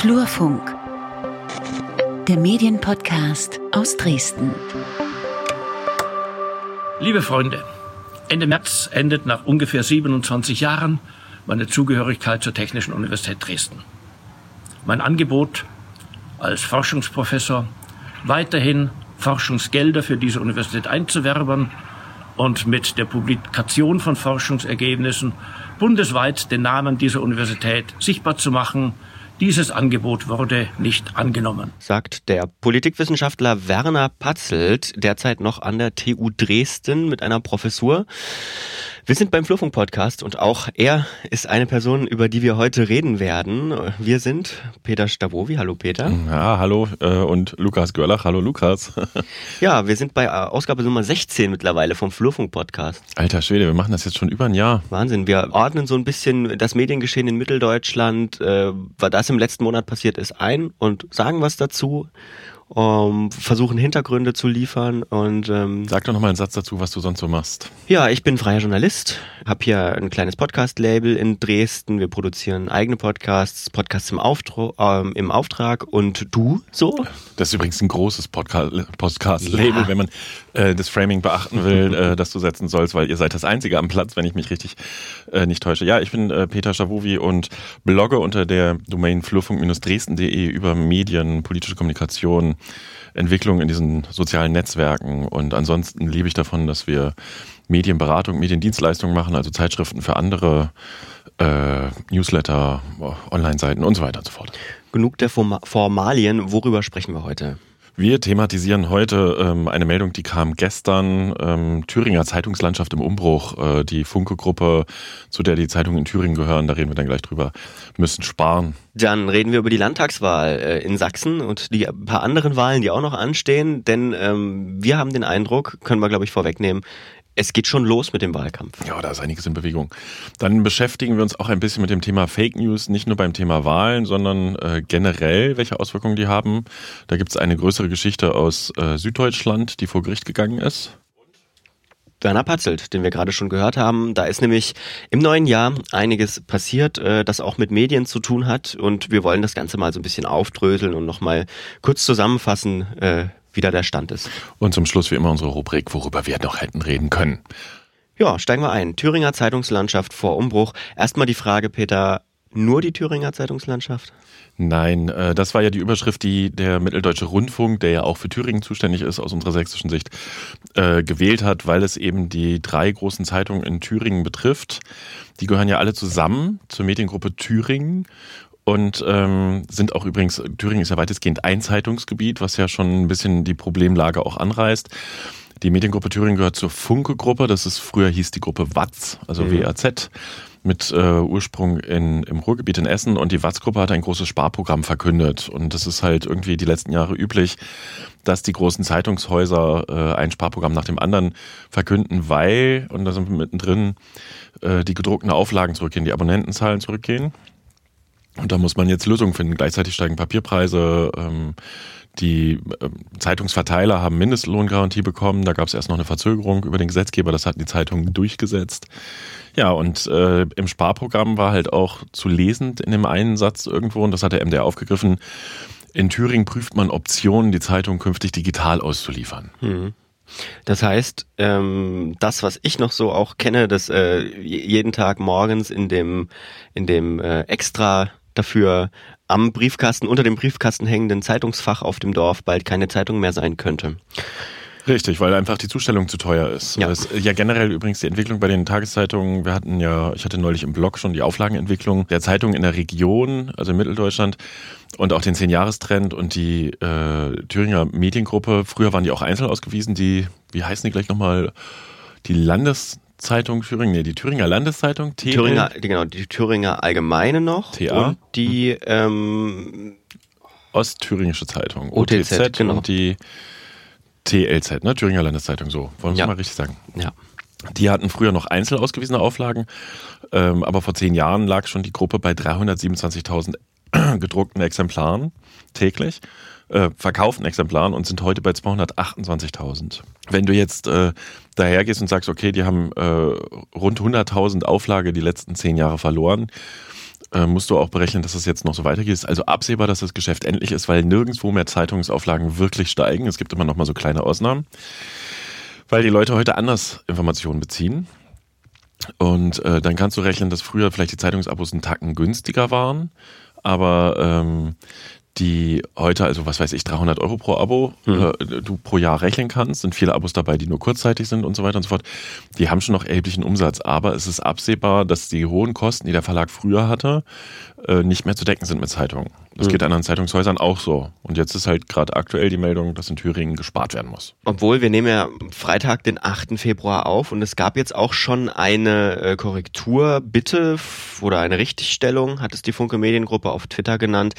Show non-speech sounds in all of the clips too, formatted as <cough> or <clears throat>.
Flurfunk, der Medienpodcast aus Dresden. Liebe Freunde, Ende März endet nach ungefähr 27 Jahren meine Zugehörigkeit zur Technischen Universität Dresden. Mein Angebot als Forschungsprofessor weiterhin Forschungsgelder für diese Universität einzuwerben und mit der Publikation von Forschungsergebnissen bundesweit den Namen dieser Universität sichtbar zu machen, dieses Angebot wurde nicht angenommen. Sagt der Politikwissenschaftler Werner Patzelt, derzeit noch an der TU Dresden mit einer Professur. Wir sind beim Flurfunk Podcast und auch er ist eine Person, über die wir heute reden werden. Wir sind Peter Stavovi. Hallo Peter. Ja, hallo äh, und Lukas Görlach. Hallo Lukas. <laughs> ja, wir sind bei äh, Ausgabe Nummer 16 mittlerweile vom Flurfunk Podcast. Alter Schwede, wir machen das jetzt schon über ein Jahr. Wahnsinn. Wir ordnen so ein bisschen das Mediengeschehen in Mitteldeutschland, äh, was das im letzten Monat passiert ist, ein und sagen was dazu um, versuchen Hintergründe zu liefern und ähm, sag doch noch mal einen Satz dazu, was du sonst so machst. Ja, ich bin freier Journalist, habe hier ein kleines Podcast-Label in Dresden. Wir produzieren eigene Podcasts, Podcasts im, Auftro ähm, im Auftrag und du so? Das ist übrigens ein großes Podcast-Label, ja. wenn man äh, das Framing beachten will, äh, das du setzen sollst, weil ihr seid das Einzige am Platz, wenn ich mich richtig äh, nicht täusche. Ja, ich bin äh, Peter Schawuwi und blogge unter der Domain flurfunk-dresden.de über Medien, politische Kommunikation, Entwicklung in diesen sozialen Netzwerken. Und ansonsten lebe ich davon, dass wir Medienberatung, Mediendienstleistungen machen, also Zeitschriften für andere, äh, Newsletter, Online-Seiten und so weiter und so fort. Genug der Formalien. Worüber sprechen wir heute? Wir thematisieren heute ähm, eine Meldung, die kam gestern. Ähm, Thüringer Zeitungslandschaft im Umbruch. Äh, die Funke-Gruppe, zu der die Zeitungen in Thüringen gehören, da reden wir dann gleich drüber, müssen sparen. Dann reden wir über die Landtagswahl äh, in Sachsen und die paar anderen Wahlen, die auch noch anstehen. Denn ähm, wir haben den Eindruck, können wir glaube ich vorwegnehmen, es geht schon los mit dem Wahlkampf. Ja, da ist einiges in Bewegung. Dann beschäftigen wir uns auch ein bisschen mit dem Thema Fake News, nicht nur beim Thema Wahlen, sondern äh, generell, welche Auswirkungen die haben. Da gibt es eine größere Geschichte aus äh, Süddeutschland, die vor Gericht gegangen ist. Werner Patzelt, den wir gerade schon gehört haben. Da ist nämlich im neuen Jahr einiges passiert, äh, das auch mit Medien zu tun hat. Und wir wollen das Ganze mal so ein bisschen aufdröseln und nochmal kurz zusammenfassen, wie da der Stand ist. Und zum Schluss wie immer unsere Rubrik, worüber wir noch hätten reden können. Ja, steigen wir ein. Thüringer Zeitungslandschaft vor Umbruch. Erstmal die Frage, Peter, nur die Thüringer Zeitungslandschaft? Nein, äh, das war ja die Überschrift, die der Mitteldeutsche Rundfunk, der ja auch für Thüringen zuständig ist, aus unserer sächsischen Sicht, äh, gewählt hat, weil es eben die drei großen Zeitungen in Thüringen betrifft. Die gehören ja alle zusammen zur Mediengruppe Thüringen und ähm, sind auch übrigens, Thüringen ist ja weitestgehend ein Zeitungsgebiet, was ja schon ein bisschen die Problemlage auch anreißt. Die Mediengruppe Thüringen gehört zur Funke-Gruppe, das ist früher hieß die Gruppe WAZ, also mhm. WAZ, mit äh, Ursprung in, im Ruhrgebiet in Essen und die WAZ-Gruppe hat ein großes Sparprogramm verkündet. Und das ist halt irgendwie die letzten Jahre üblich, dass die großen Zeitungshäuser äh, ein Sparprogramm nach dem anderen verkünden, weil, und da sind wir mittendrin, äh, die gedruckten Auflagen zurückgehen, die Abonnentenzahlen zurückgehen. Und da muss man jetzt Lösungen finden. Gleichzeitig steigen Papierpreise. Ähm, die ähm, Zeitungsverteiler haben Mindestlohngarantie bekommen. Da gab es erst noch eine Verzögerung über den Gesetzgeber. Das hatten die Zeitungen durchgesetzt. Ja, und äh, im Sparprogramm war halt auch zu lesen in dem einen Satz irgendwo, und das hat der MDR aufgegriffen, in Thüringen prüft man Optionen, die Zeitung künftig digital auszuliefern. Mhm. Das heißt, ähm, das, was ich noch so auch kenne, dass äh, jeden Tag morgens in dem, in dem äh, extra dafür am Briefkasten, unter dem Briefkasten hängenden Zeitungsfach auf dem Dorf bald keine Zeitung mehr sein könnte. Richtig, weil einfach die Zustellung zu teuer ist. Ja. Das, ja, generell übrigens die Entwicklung bei den Tageszeitungen. Wir hatten ja, ich hatte neulich im Blog schon die Auflagenentwicklung der Zeitungen in der Region, also in Mitteldeutschland und auch den Zehn-Jahres-Trend und die äh, Thüringer Mediengruppe. Früher waren die auch einzeln ausgewiesen, die, wie heißen die gleich nochmal, die Landes Zeitung Thüringen, nee, die Thüringer Landeszeitung, TL. Thüringer, genau, die Thüringer Allgemeine noch. TA. Und die ähm, Ostthüringische Zeitung, OTZ, OTZ genau. und die TLZ, ne? Thüringer Landeszeitung, so. Wollen wir ja. mal richtig sagen? Ja. Die hatten früher noch einzeln ausgewiesene Auflagen, ähm, aber vor zehn Jahren lag schon die Gruppe bei 327.000 <coughs> gedruckten Exemplaren täglich äh, verkauften Exemplaren und sind heute bei 228.000. Wenn du jetzt äh, dahergehst und sagst, okay, die haben äh, rund 100.000 Auflage die letzten zehn Jahre verloren äh, musst du auch berechnen, dass es jetzt noch so weitergeht. Ist also absehbar, dass das Geschäft endlich ist, weil nirgendwo mehr Zeitungsauflagen wirklich steigen. Es gibt immer noch mal so kleine Ausnahmen, weil die Leute heute anders Informationen beziehen. Und äh, dann kannst du rechnen, dass früher vielleicht die Zeitungsabos einen Tacken günstiger waren, aber ähm, die heute, also was weiß ich, 300 Euro pro Abo mhm. äh, du pro Jahr rechnen kannst. Sind viele Abos dabei, die nur kurzzeitig sind und so weiter und so fort. Die haben schon noch erheblichen Umsatz, aber es ist absehbar, dass die hohen Kosten, die der Verlag früher hatte, äh, nicht mehr zu decken sind mit Zeitungen. Das mhm. geht anderen Zeitungshäusern auch so. Und jetzt ist halt gerade aktuell die Meldung, dass in Thüringen gespart werden muss. Obwohl, wir nehmen ja Freitag, den 8. Februar auf und es gab jetzt auch schon eine äh, Korrektur, bitte oder eine Richtigstellung, hat es die Funke Mediengruppe auf Twitter genannt,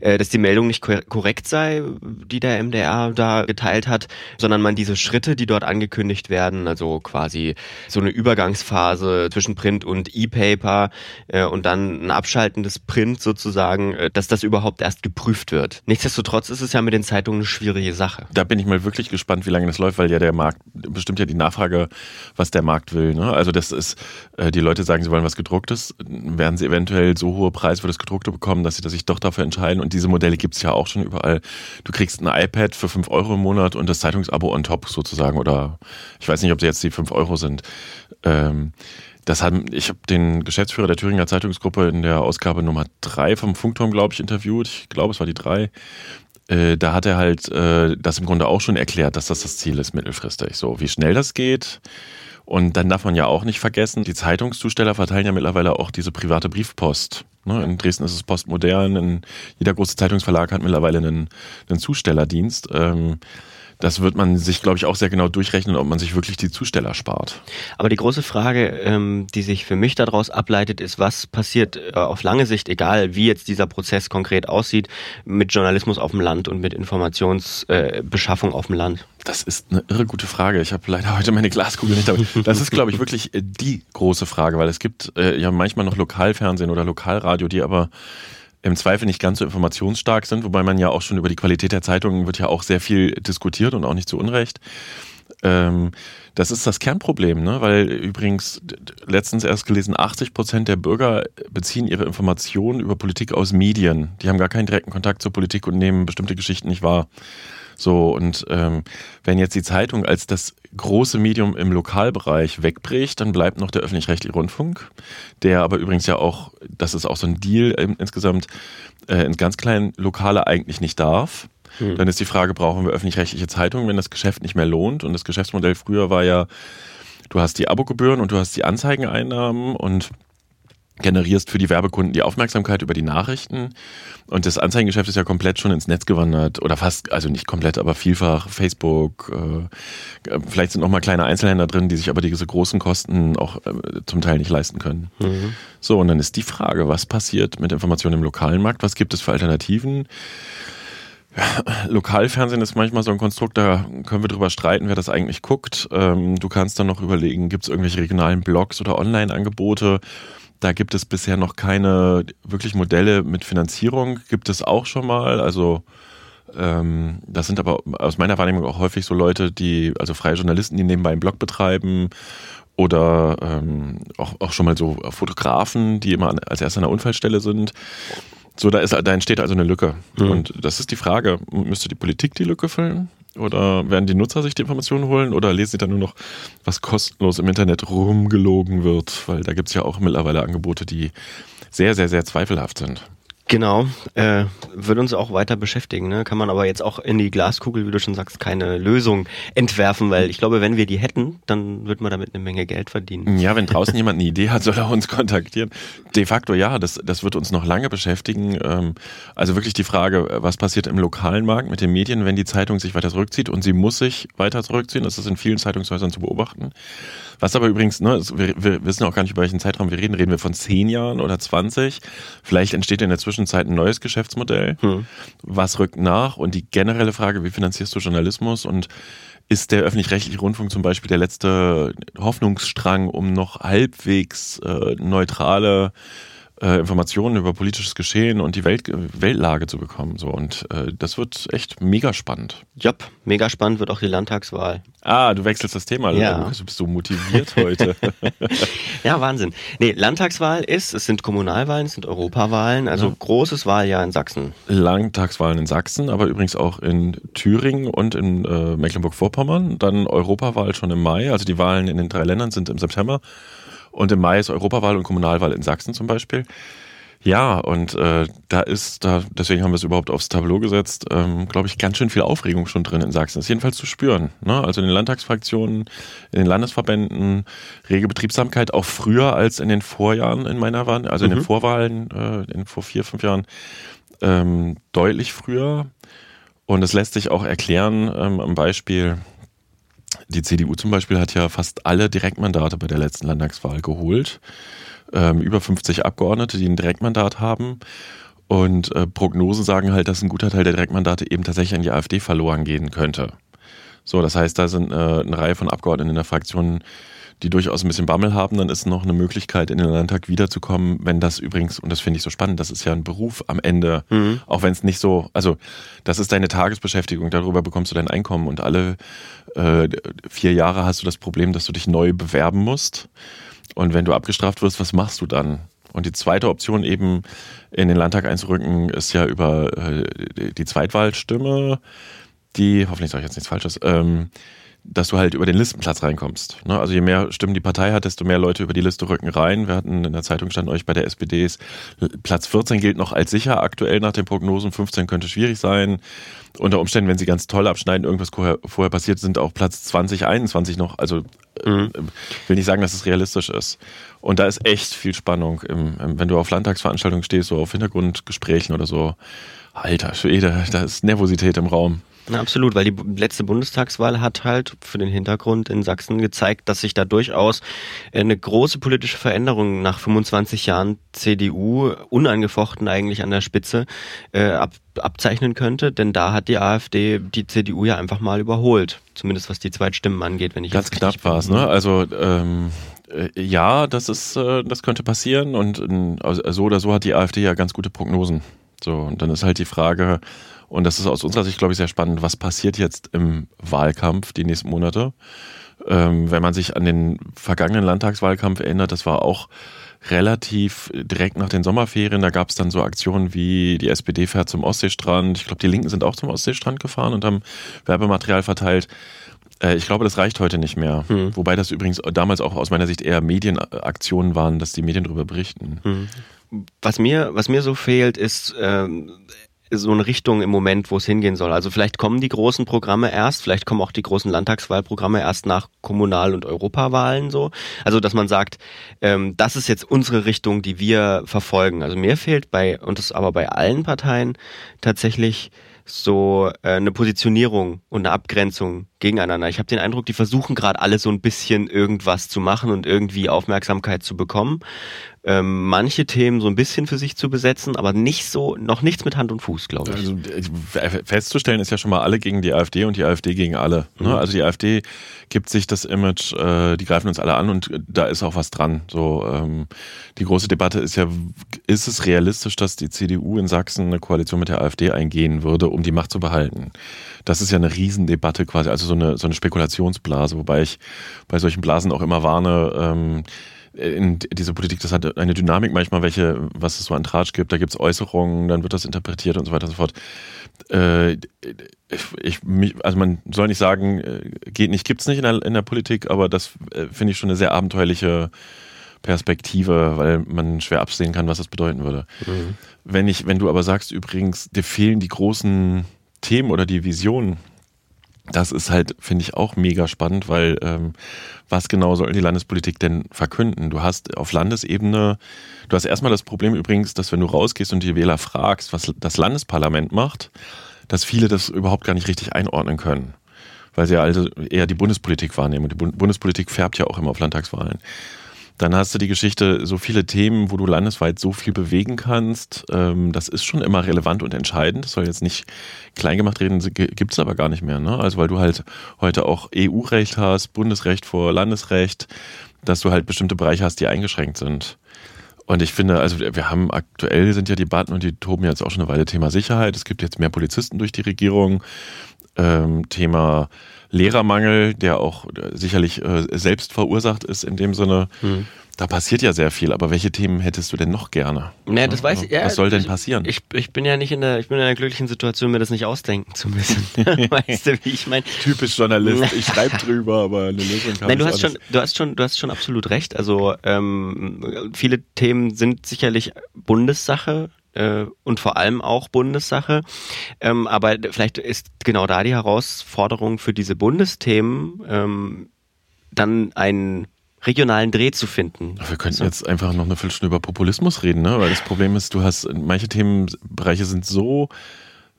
äh, dass die Meldung nicht korrekt sei, die der MDR da geteilt hat, sondern man diese Schritte, die dort angekündigt werden, also quasi so eine Übergangsphase zwischen Print und E-Paper äh, und dann ein Abschalten des Print sozusagen, dass das überhaupt erst geprüft wird. Nichtsdestotrotz ist es ja mit den Zeitungen eine schwierige Sache. Da bin ich mal wirklich gespannt, wie lange das läuft, weil ja der Markt bestimmt ja die Nachfrage, was der Markt will. Ne? Also das ist, äh, die Leute sagen, sie wollen was gedrucktes, werden sie eventuell so hohe Preise für das gedruckte bekommen, dass sie sich doch dafür entscheiden. Und diese Modelle gibt es ja auch schon überall. Du kriegst ein iPad für 5 Euro im Monat und das Zeitungsabo on top sozusagen. Oder ich weiß nicht, ob sie jetzt die 5 Euro sind. Ähm, das hat, ich habe den Geschäftsführer der Thüringer Zeitungsgruppe in der Ausgabe Nummer drei vom Funkturm, glaube ich, interviewt. Ich glaube, es war die drei. Äh, da hat er halt äh, das im Grunde auch schon erklärt, dass das das Ziel ist mittelfristig. So, wie schnell das geht. Und dann darf man ja auch nicht vergessen, die Zeitungszusteller verteilen ja mittlerweile auch diese private Briefpost. Ne, in Dresden ist es postmodern, jeder große Zeitungsverlag hat mittlerweile einen, einen Zustellerdienst. Ähm, das wird man sich, glaube ich, auch sehr genau durchrechnen, ob man sich wirklich die Zusteller spart. Aber die große Frage, ähm, die sich für mich daraus ableitet, ist, was passiert äh, auf lange Sicht, egal wie jetzt dieser Prozess konkret aussieht, mit Journalismus auf dem Land und mit Informationsbeschaffung äh, auf dem Land? Das ist eine irre gute Frage. Ich habe leider heute meine Glaskugel nicht dabei. Das ist, glaube ich, wirklich äh, die große Frage, weil es gibt äh, ja manchmal noch Lokalfernsehen oder Lokalradio, die aber im Zweifel nicht ganz so informationsstark sind, wobei man ja auch schon über die Qualität der Zeitungen wird ja auch sehr viel diskutiert und auch nicht zu Unrecht. Ähm, das ist das Kernproblem, ne? weil übrigens letztens erst gelesen, 80 Prozent der Bürger beziehen ihre Informationen über Politik aus Medien. Die haben gar keinen direkten Kontakt zur Politik und nehmen bestimmte Geschichten nicht wahr. So, und ähm, wenn jetzt die Zeitung als das große Medium im Lokalbereich wegbricht, dann bleibt noch der öffentlich-rechtliche Rundfunk, der aber übrigens ja auch, das ist auch so ein Deal äh, insgesamt, äh, in ganz kleinen Lokale eigentlich nicht darf. Hm. Dann ist die Frage, brauchen wir öffentlich-rechtliche Zeitungen, wenn das Geschäft nicht mehr lohnt? Und das Geschäftsmodell früher war ja, du hast die Abogebühren und du hast die Anzeigeneinnahmen und generierst für die Werbekunden die Aufmerksamkeit über die Nachrichten. Und das Anzeigengeschäft ist ja komplett schon ins Netz gewandert oder fast, also nicht komplett, aber vielfach Facebook. Äh, vielleicht sind noch mal kleine Einzelhändler drin, die sich aber diese großen Kosten auch äh, zum Teil nicht leisten können. Mhm. So, und dann ist die Frage, was passiert mit Informationen im lokalen Markt? Was gibt es für Alternativen? Lokalfernsehen ist manchmal so ein Konstrukt, da können wir drüber streiten, wer das eigentlich guckt. Ähm, du kannst dann noch überlegen, gibt es irgendwelche regionalen Blogs oder Online-Angebote? Da gibt es bisher noch keine wirklich Modelle mit Finanzierung. Gibt es auch schon mal. Also ähm, das sind aber aus meiner Wahrnehmung auch häufig so Leute, die, also freie Journalisten, die nebenbei einen Blog betreiben oder ähm, auch, auch schon mal so Fotografen, die immer als erster an der Unfallstelle sind. So, da, ist, da entsteht also eine Lücke. Mhm. Und das ist die Frage, müsste die Politik die Lücke füllen? Oder werden die Nutzer sich die Informationen holen oder lesen sie dann nur noch, was kostenlos im Internet rumgelogen wird? Weil da gibt es ja auch mittlerweile Angebote, die sehr, sehr, sehr zweifelhaft sind. Genau, äh, wird uns auch weiter beschäftigen. Ne? Kann man aber jetzt auch in die Glaskugel, wie du schon sagst, keine Lösung entwerfen, weil ich glaube, wenn wir die hätten, dann würde man damit eine Menge Geld verdienen. Ja, wenn draußen jemand eine Idee hat, soll er uns kontaktieren. De facto ja, das, das wird uns noch lange beschäftigen. Ähm, also wirklich die Frage, was passiert im lokalen Markt mit den Medien, wenn die Zeitung sich weiter zurückzieht und sie muss sich weiter zurückziehen. Das ist in vielen Zeitungshäusern zu beobachten. Was aber übrigens, ne, wir, wir wissen auch gar nicht, über welchen Zeitraum wir reden. Reden wir von zehn Jahren oder 20? Vielleicht entsteht in der Zwischenzeit ein neues Geschäftsmodell. Hm. Was rückt nach? Und die generelle Frage, wie finanzierst du Journalismus? Und ist der öffentlich-rechtliche Rundfunk zum Beispiel der letzte Hoffnungsstrang, um noch halbwegs äh, neutrale äh, Informationen über politisches Geschehen und die Welt, Weltlage zu bekommen. So und äh, das wird echt mega spannend. Job, mega spannend wird auch die Landtagswahl. Ah, du wechselst das Thema. Ja. Du bist so motiviert heute. <laughs> ja, Wahnsinn. Nee, Landtagswahl ist, es sind Kommunalwahlen, es sind Europawahlen, also ja. großes Wahljahr in Sachsen. Landtagswahlen in Sachsen, aber übrigens auch in Thüringen und in äh, Mecklenburg-Vorpommern. Dann Europawahl schon im Mai. Also die Wahlen in den drei Ländern sind im September. Und im Mai ist Europawahl und Kommunalwahl in Sachsen zum Beispiel. Ja, und äh, da ist, da, deswegen haben wir es überhaupt aufs Tableau gesetzt, ähm, glaube ich, ganz schön viel Aufregung schon drin in Sachsen. Das ist jedenfalls zu spüren. Ne? Also in den Landtagsfraktionen, in den Landesverbänden, rege Betriebsamkeit auch früher als in den Vorjahren in meiner Wahl, also in den mhm. Vorwahlen, äh, in vor vier, fünf Jahren, ähm, deutlich früher. Und es lässt sich auch erklären ähm, am Beispiel die CDU zum Beispiel hat ja fast alle Direktmandate bei der letzten Landtagswahl geholt. Ähm, über 50 Abgeordnete, die ein Direktmandat haben. Und äh, Prognosen sagen halt, dass ein guter Teil der Direktmandate eben tatsächlich an die AfD verloren gehen könnte. So, das heißt, da sind äh, eine Reihe von Abgeordneten in der Fraktion die durchaus ein bisschen Bammel haben, dann ist noch eine Möglichkeit, in den Landtag wiederzukommen, wenn das übrigens, und das finde ich so spannend, das ist ja ein Beruf am Ende, mhm. auch wenn es nicht so, also das ist deine Tagesbeschäftigung, darüber bekommst du dein Einkommen und alle äh, vier Jahre hast du das Problem, dass du dich neu bewerben musst. Und wenn du abgestraft wirst, was machst du dann? Und die zweite Option eben in den Landtag einzurücken, ist ja über äh, die Zweitwahlstimme, die, hoffentlich sage ich jetzt nichts Falsches, ähm, dass du halt über den Listenplatz reinkommst. Ne? Also je mehr Stimmen die Partei hat, desto mehr Leute über die Liste rücken rein. Wir hatten in der Zeitung stand euch bei der SPD ist Platz 14 gilt noch als sicher aktuell nach den Prognosen. 15 könnte schwierig sein. Unter Umständen, wenn sie ganz toll abschneiden, irgendwas vorher, passiert, sind auch Platz 20, 21 noch. Also mhm. Äh, will nicht sagen, dass es realistisch ist. Und da ist echt viel Spannung. Im, im, wenn du auf Landtagsveranstaltungen stehst, so auf Hintergrundgesprächen oder so. Alter Schwede, da ist Nervosität im Raum. Na, absolut, weil die letzte Bundestagswahl hat halt für den Hintergrund in Sachsen gezeigt, dass sich da durchaus eine große politische Veränderung nach 25 Jahren CDU unangefochten eigentlich an der Spitze äh, ab, abzeichnen könnte, denn da hat die AfD die CDU ja einfach mal überholt, zumindest was die Zweitstimmen angeht, wenn ich ganz knapp war es, ne? Also ähm, äh, ja, das ist, äh, das könnte passieren und äh, so oder so hat die AfD ja ganz gute Prognosen. So und dann ist halt die Frage und das ist aus unserer Sicht, glaube ich, sehr spannend. Was passiert jetzt im Wahlkampf die nächsten Monate? Ähm, wenn man sich an den vergangenen Landtagswahlkampf erinnert, das war auch relativ direkt nach den Sommerferien. Da gab es dann so Aktionen wie die SPD fährt zum Ostseestrand. Ich glaube, die Linken sind auch zum Ostseestrand gefahren und haben Werbematerial verteilt. Äh, ich glaube, das reicht heute nicht mehr. Hm. Wobei das übrigens damals auch aus meiner Sicht eher Medienaktionen waren, dass die Medien darüber berichten. Hm. Was mir, was mir so fehlt, ist ähm, so eine Richtung im Moment, wo es hingehen soll. Also vielleicht kommen die großen Programme erst, vielleicht kommen auch die großen Landtagswahlprogramme erst nach Kommunal- und Europawahlen so. Also dass man sagt, ähm, das ist jetzt unsere Richtung, die wir verfolgen. Also mir fehlt bei, und das aber bei allen Parteien tatsächlich so äh, eine Positionierung und eine Abgrenzung gegeneinander. Ich habe den Eindruck, die versuchen gerade alle so ein bisschen irgendwas zu machen und irgendwie Aufmerksamkeit zu bekommen ähm, manche Themen so ein bisschen für sich zu besetzen, aber nicht so, noch nichts mit Hand und Fuß, glaube ich. Also äh, festzustellen ist ja schon mal alle gegen die AfD und die AfD gegen alle. Ne? Mhm. Also die AfD gibt sich das Image, äh, die greifen uns alle an und da ist auch was dran. So ähm, die große Debatte ist ja, ist es realistisch, dass die CDU in Sachsen eine Koalition mit der AfD eingehen würde, um die Macht zu behalten? Das ist ja eine Riesendebatte quasi, also so eine, so eine Spekulationsblase, wobei ich bei solchen Blasen auch immer warne, ähm, in diese Politik, das hat eine Dynamik manchmal, welche, was es so an Tratsch gibt, da gibt es Äußerungen, dann wird das interpretiert und so weiter und so fort. Äh, ich, mich, also man soll nicht sagen, äh, geht nicht, gibt's nicht in der, in der Politik, aber das äh, finde ich schon eine sehr abenteuerliche Perspektive, weil man schwer absehen kann, was das bedeuten würde. Mhm. Wenn ich, wenn du aber sagst, übrigens, dir fehlen die großen Themen oder die Visionen, das ist halt, finde ich, auch mega spannend, weil ähm, was genau soll die Landespolitik denn verkünden? Du hast auf Landesebene, du hast erstmal das Problem übrigens, dass wenn du rausgehst und die Wähler fragst, was das Landesparlament macht, dass viele das überhaupt gar nicht richtig einordnen können. Weil sie ja also eher die Bundespolitik wahrnehmen. Und die Bundespolitik färbt ja auch immer auf Landtagswahlen. Dann hast du die Geschichte, so viele Themen, wo du landesweit so viel bewegen kannst. Ähm, das ist schon immer relevant und entscheidend. Das soll jetzt nicht klein gemacht reden, gibt es aber gar nicht mehr. Ne? Also weil du halt heute auch EU-Recht hast, Bundesrecht vor Landesrecht, dass du halt bestimmte Bereiche hast, die eingeschränkt sind. Und ich finde, also wir haben aktuell sind ja Debatten und die toben jetzt auch schon eine Weile Thema Sicherheit. Es gibt jetzt mehr Polizisten durch die Regierung. Ähm, Thema Lehrermangel, der auch äh, sicherlich äh, selbst verursacht ist in dem Sinne. Hm. Da passiert ja sehr viel, aber welche Themen hättest du denn noch gerne? Naja, das weiß ich. Ja, Was soll denn passieren? Ich, ich bin ja nicht in der, ich bin in einer glücklichen Situation, mir das nicht ausdenken zu müssen. <laughs> weißt du, wie ich meine? Typisch Journalist. Ich schreibe drüber, aber eine Lösung kann Nein, du hast schon, du hast schon, du hast schon absolut recht. Also ähm, viele Themen sind sicherlich Bundessache äh, und vor allem auch Bundessache. Ähm, aber vielleicht ist genau da die Herausforderung für diese Bundesthemen, ähm, dann einen regionalen Dreh zu finden. Wir könnten so. jetzt einfach noch eine Viertelstunde über Populismus reden, ne? weil das Problem ist, du hast, manche Themenbereiche sind so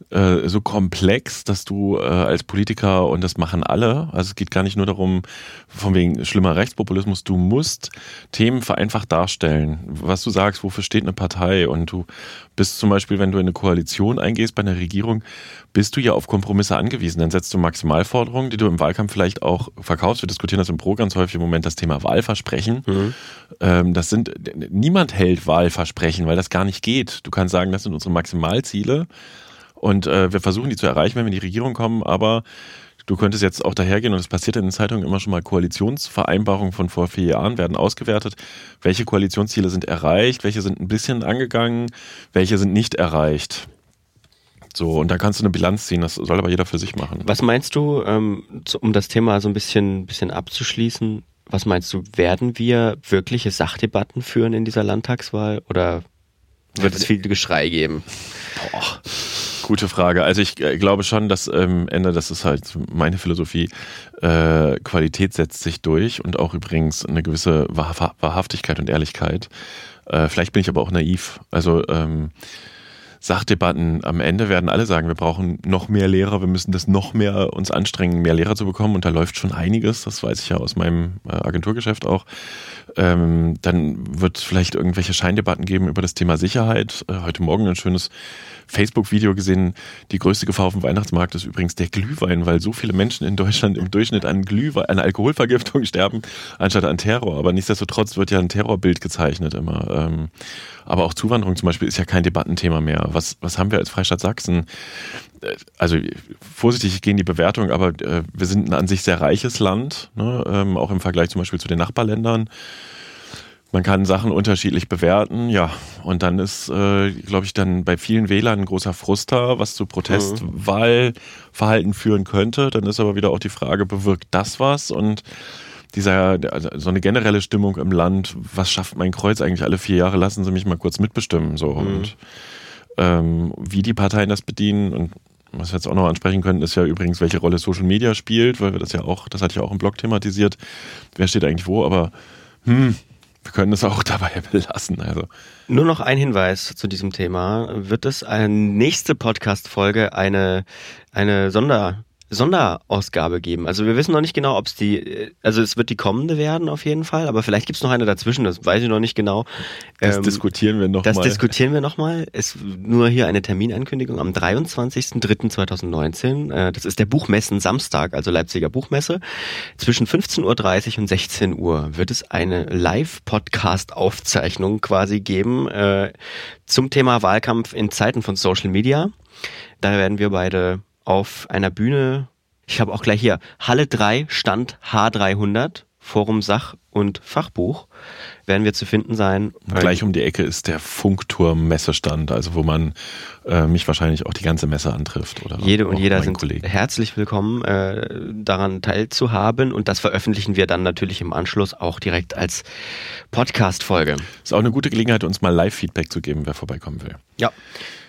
äh, so komplex, dass du äh, als Politiker, und das machen alle, also es geht gar nicht nur darum, von wegen schlimmer Rechtspopulismus, du musst Themen vereinfacht darstellen. Was du sagst, wofür steht eine Partei und du bist zum Beispiel, wenn du in eine Koalition eingehst bei einer Regierung, bist du ja auf Kompromisse angewiesen. Dann setzt du Maximalforderungen, die du im Wahlkampf vielleicht auch verkaufst. Wir diskutieren das im Pro ganz häufig im Moment, das Thema Wahlversprechen. Mhm. Ähm, das sind, niemand hält Wahlversprechen, weil das gar nicht geht. Du kannst sagen, das sind unsere Maximalziele. Und äh, wir versuchen die zu erreichen, wenn wir in die Regierung kommen, aber du könntest jetzt auch dahergehen und es passiert in den Zeitungen immer schon mal Koalitionsvereinbarungen von vor vier Jahren werden ausgewertet. Welche Koalitionsziele sind erreicht, welche sind ein bisschen angegangen, welche sind nicht erreicht. So, und da kannst du eine Bilanz ziehen, das soll aber jeder für sich machen. Was meinst du, ähm, um das Thema so ein bisschen, bisschen abzuschließen, was meinst du, werden wir wirkliche Sachdebatten führen in dieser Landtagswahl oder wird es viel Geschrei geben? Boah. Gute Frage. Also ich äh, glaube schon, dass ähm, Ende, das ist halt meine Philosophie, äh, Qualität setzt sich durch und auch übrigens eine gewisse Wahrhaftigkeit und Ehrlichkeit. Äh, vielleicht bin ich aber auch naiv. Also ähm, Sachdebatten am Ende werden alle sagen, wir brauchen noch mehr Lehrer, wir müssen das noch mehr uns anstrengen, mehr Lehrer zu bekommen. Und da läuft schon einiges, das weiß ich ja aus meinem äh, Agenturgeschäft auch. Ähm, dann wird es vielleicht irgendwelche Scheindebatten geben über das Thema Sicherheit. Äh, heute Morgen ein schönes Facebook-Video gesehen. Die größte Gefahr auf dem Weihnachtsmarkt ist übrigens der Glühwein, weil so viele Menschen in Deutschland im Durchschnitt an Glühwein, an Alkoholvergiftung <laughs> sterben, anstatt an Terror. Aber nichtsdestotrotz wird ja ein Terrorbild gezeichnet immer. Ähm, aber auch Zuwanderung zum Beispiel ist ja kein Debattenthema mehr. Was, was haben wir als Freistaat Sachsen? Äh, also vorsichtig gehen die Bewertungen, aber äh, wir sind ein an sich sehr reiches Land, ne? ähm, auch im Vergleich zum Beispiel zu den Nachbarländern. Man kann Sachen unterschiedlich bewerten, ja. Und dann ist, äh, glaube ich, dann bei vielen Wählern ein großer Frust da, was zu Protestwahlverhalten führen könnte. Dann ist aber wieder auch die Frage, bewirkt das was? Und dieser, also so eine generelle Stimmung im Land, was schafft mein Kreuz eigentlich alle vier Jahre, lassen Sie mich mal kurz mitbestimmen. So. Mhm. Und ähm, wie die Parteien das bedienen und was wir jetzt auch noch ansprechen können, ist ja übrigens, welche Rolle Social Media spielt, weil wir das ja auch, das hatte ich ja auch im Blog thematisiert. Wer steht eigentlich wo, aber hm, wir können es auch <laughs> dabei belassen. Also. Nur noch ein Hinweis zu diesem Thema. Wird es eine nächste Podcast-Folge eine, eine Sonder, Sonderausgabe geben. Also wir wissen noch nicht genau, ob es die, also es wird die kommende werden auf jeden Fall, aber vielleicht gibt es noch eine dazwischen, das weiß ich noch nicht genau. Das ähm, diskutieren wir nochmal. Das mal. diskutieren wir nochmal. Es nur hier eine Terminankündigung am 23.03.2019. Äh, das ist der Buchmessen Samstag, also Leipziger Buchmesse. Zwischen 15.30 Uhr und 16 Uhr wird es eine Live-Podcast-Aufzeichnung quasi geben äh, zum Thema Wahlkampf in Zeiten von Social Media. Da werden wir beide auf einer Bühne, ich habe auch gleich hier, Halle 3, Stand H300, Forum Sach und Fachbuch, werden wir zu finden sein. Gleich um die Ecke ist der Funkturm Messestand, also wo man äh, mich wahrscheinlich auch die ganze Messe antrifft. Oder Jede und jeder sind Kollegen. herzlich willkommen, äh, daran teilzuhaben und das veröffentlichen wir dann natürlich im Anschluss auch direkt als Podcast-Folge. Ist auch eine gute Gelegenheit, uns mal Live-Feedback zu geben, wer vorbeikommen will. Ja.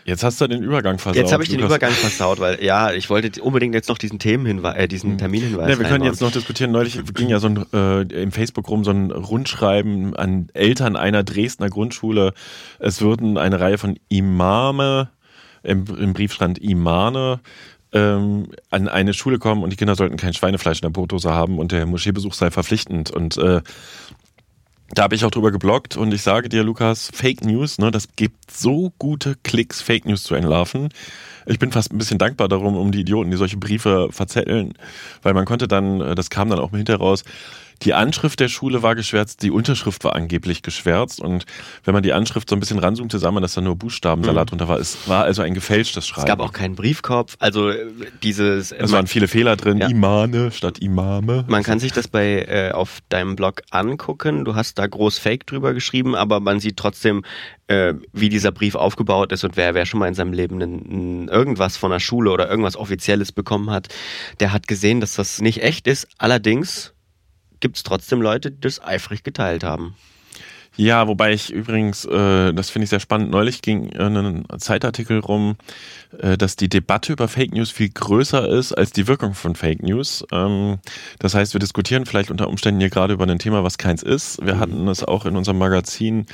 Jetzt hast du den Übergang versaut. Jetzt habe ich den Lukas. Übergang versaut, weil ja, ich wollte unbedingt jetzt noch diesen Themenhinweis, äh, diesen hm. Terminhinweis. Ja, wir können jetzt noch diskutieren. Neulich ging ja so ein äh, im Facebook rum so ein Rundschreiben an Eltern einer Dresdner Grundschule. Es würden eine Reihe von Imame im, im Brief stand Imane ähm, an eine Schule kommen und die Kinder sollten kein Schweinefleisch in der Brotdose haben und der Moscheebesuch sei verpflichtend. Und äh, da habe ich auch drüber geblockt und ich sage dir, Lukas, Fake News, ne, das gibt so gute Klicks, Fake News zu entlarven. Ich bin fast ein bisschen dankbar darum, um die Idioten, die solche Briefe verzetteln, weil man konnte dann, äh, das kam dann auch hinterher raus, die Anschrift der Schule war geschwärzt, die Unterschrift war angeblich geschwärzt. Und wenn man die Anschrift so ein bisschen ranzoomte, sah man, dass da nur Buchstabensalat mhm. drunter war. Es war also ein gefälschtes Schreiben. Es gab auch keinen Briefkopf. Also äh, dieses. Es waren viele Fehler drin. Ja. Imane statt Imame. Man kann sich das bei äh, auf deinem Blog angucken. Du hast da groß Fake drüber geschrieben, aber man sieht trotzdem, äh, wie dieser Brief aufgebaut ist und wer, wer schon mal in seinem Leben ein, ein, irgendwas von der Schule oder irgendwas Offizielles bekommen hat, der hat gesehen, dass das nicht echt ist. Allerdings gibt es trotzdem Leute, die das eifrig geteilt haben. Ja, wobei ich übrigens, äh, das finde ich sehr spannend, neulich ging ein Zeitartikel rum, äh, dass die Debatte über Fake News viel größer ist als die Wirkung von Fake News. Ähm, das heißt, wir diskutieren vielleicht unter Umständen hier gerade über ein Thema, was keins ist. Wir hatten es auch in unserem Magazin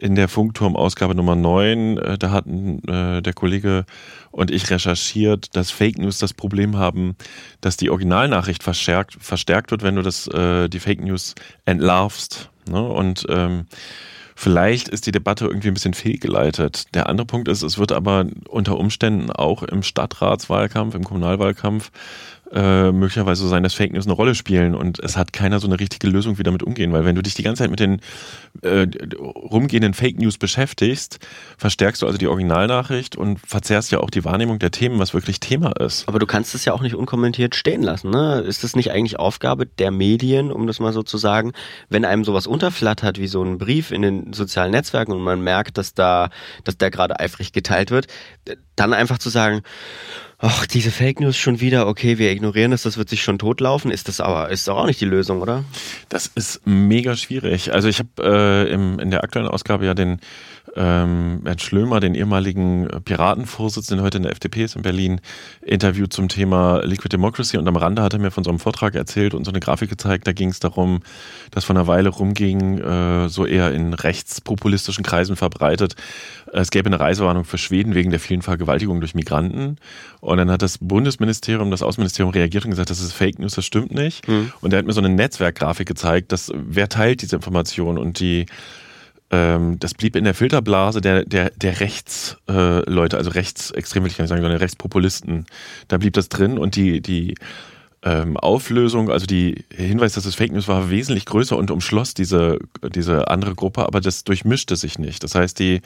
in der Funkturm-Ausgabe Nummer 9, äh, da hatten äh, der Kollege und ich recherchiert, dass Fake News das Problem haben, dass die Originalnachricht verstärkt, verstärkt wird, wenn du das, äh, die Fake News entlarvst. Ne? Und ähm, vielleicht ist die Debatte irgendwie ein bisschen fehlgeleitet. Der andere Punkt ist, es wird aber unter Umständen auch im Stadtratswahlkampf, im Kommunalwahlkampf äh, möglicherweise so sein, dass Fake News eine Rolle spielen und es hat keiner so eine richtige Lösung, wie damit umgehen, weil wenn du dich die ganze Zeit mit den äh, rumgehenden Fake News beschäftigst, verstärkst du also die Originalnachricht und verzerrst ja auch die Wahrnehmung der Themen, was wirklich Thema ist. Aber du kannst es ja auch nicht unkommentiert stehen lassen, ne? Ist das nicht eigentlich Aufgabe der Medien, um das mal so zu sagen, wenn einem sowas unterflattert wie so ein Brief in den sozialen Netzwerken und man merkt, dass da, dass der gerade eifrig geteilt wird, dann einfach zu sagen, ach, diese Fake News schon wieder, okay, wir ignorieren das, das wird sich schon totlaufen. Ist das aber, ist doch auch nicht die Lösung, oder? Das ist mega schwierig. Also ich habe äh, in der aktuellen Ausgabe ja den ähm, Herrn Schlömer, den ehemaligen Piratenvorsitzenden, heute in der FDP ist in Berlin, interviewt zum Thema Liquid Democracy und am Rande hat er mir von so einem Vortrag erzählt und so eine Grafik gezeigt, da ging es darum, dass von einer Weile rumging, äh, so eher in rechtspopulistischen Kreisen verbreitet, es gäbe eine Reisewarnung für Schweden wegen der vielen Vergewaltigungen durch Migranten. Und dann hat das Bundesministerium, das Außenministerium reagiert und gesagt, das ist Fake News, das stimmt nicht. Mhm. Und er hat mir so eine Netzwerkgrafik gezeigt, dass wer teilt diese Information und die ähm, das blieb in der Filterblase der, der, der Rechtsleute, äh, also rechtsextrem will ich gar nicht sagen, sondern Rechtspopulisten. Da blieb das drin und die, die ähm, Auflösung, also die Hinweis, dass es Fake News war, wesentlich größer und umschloss diese, diese andere Gruppe, aber das durchmischte sich nicht. Das heißt, die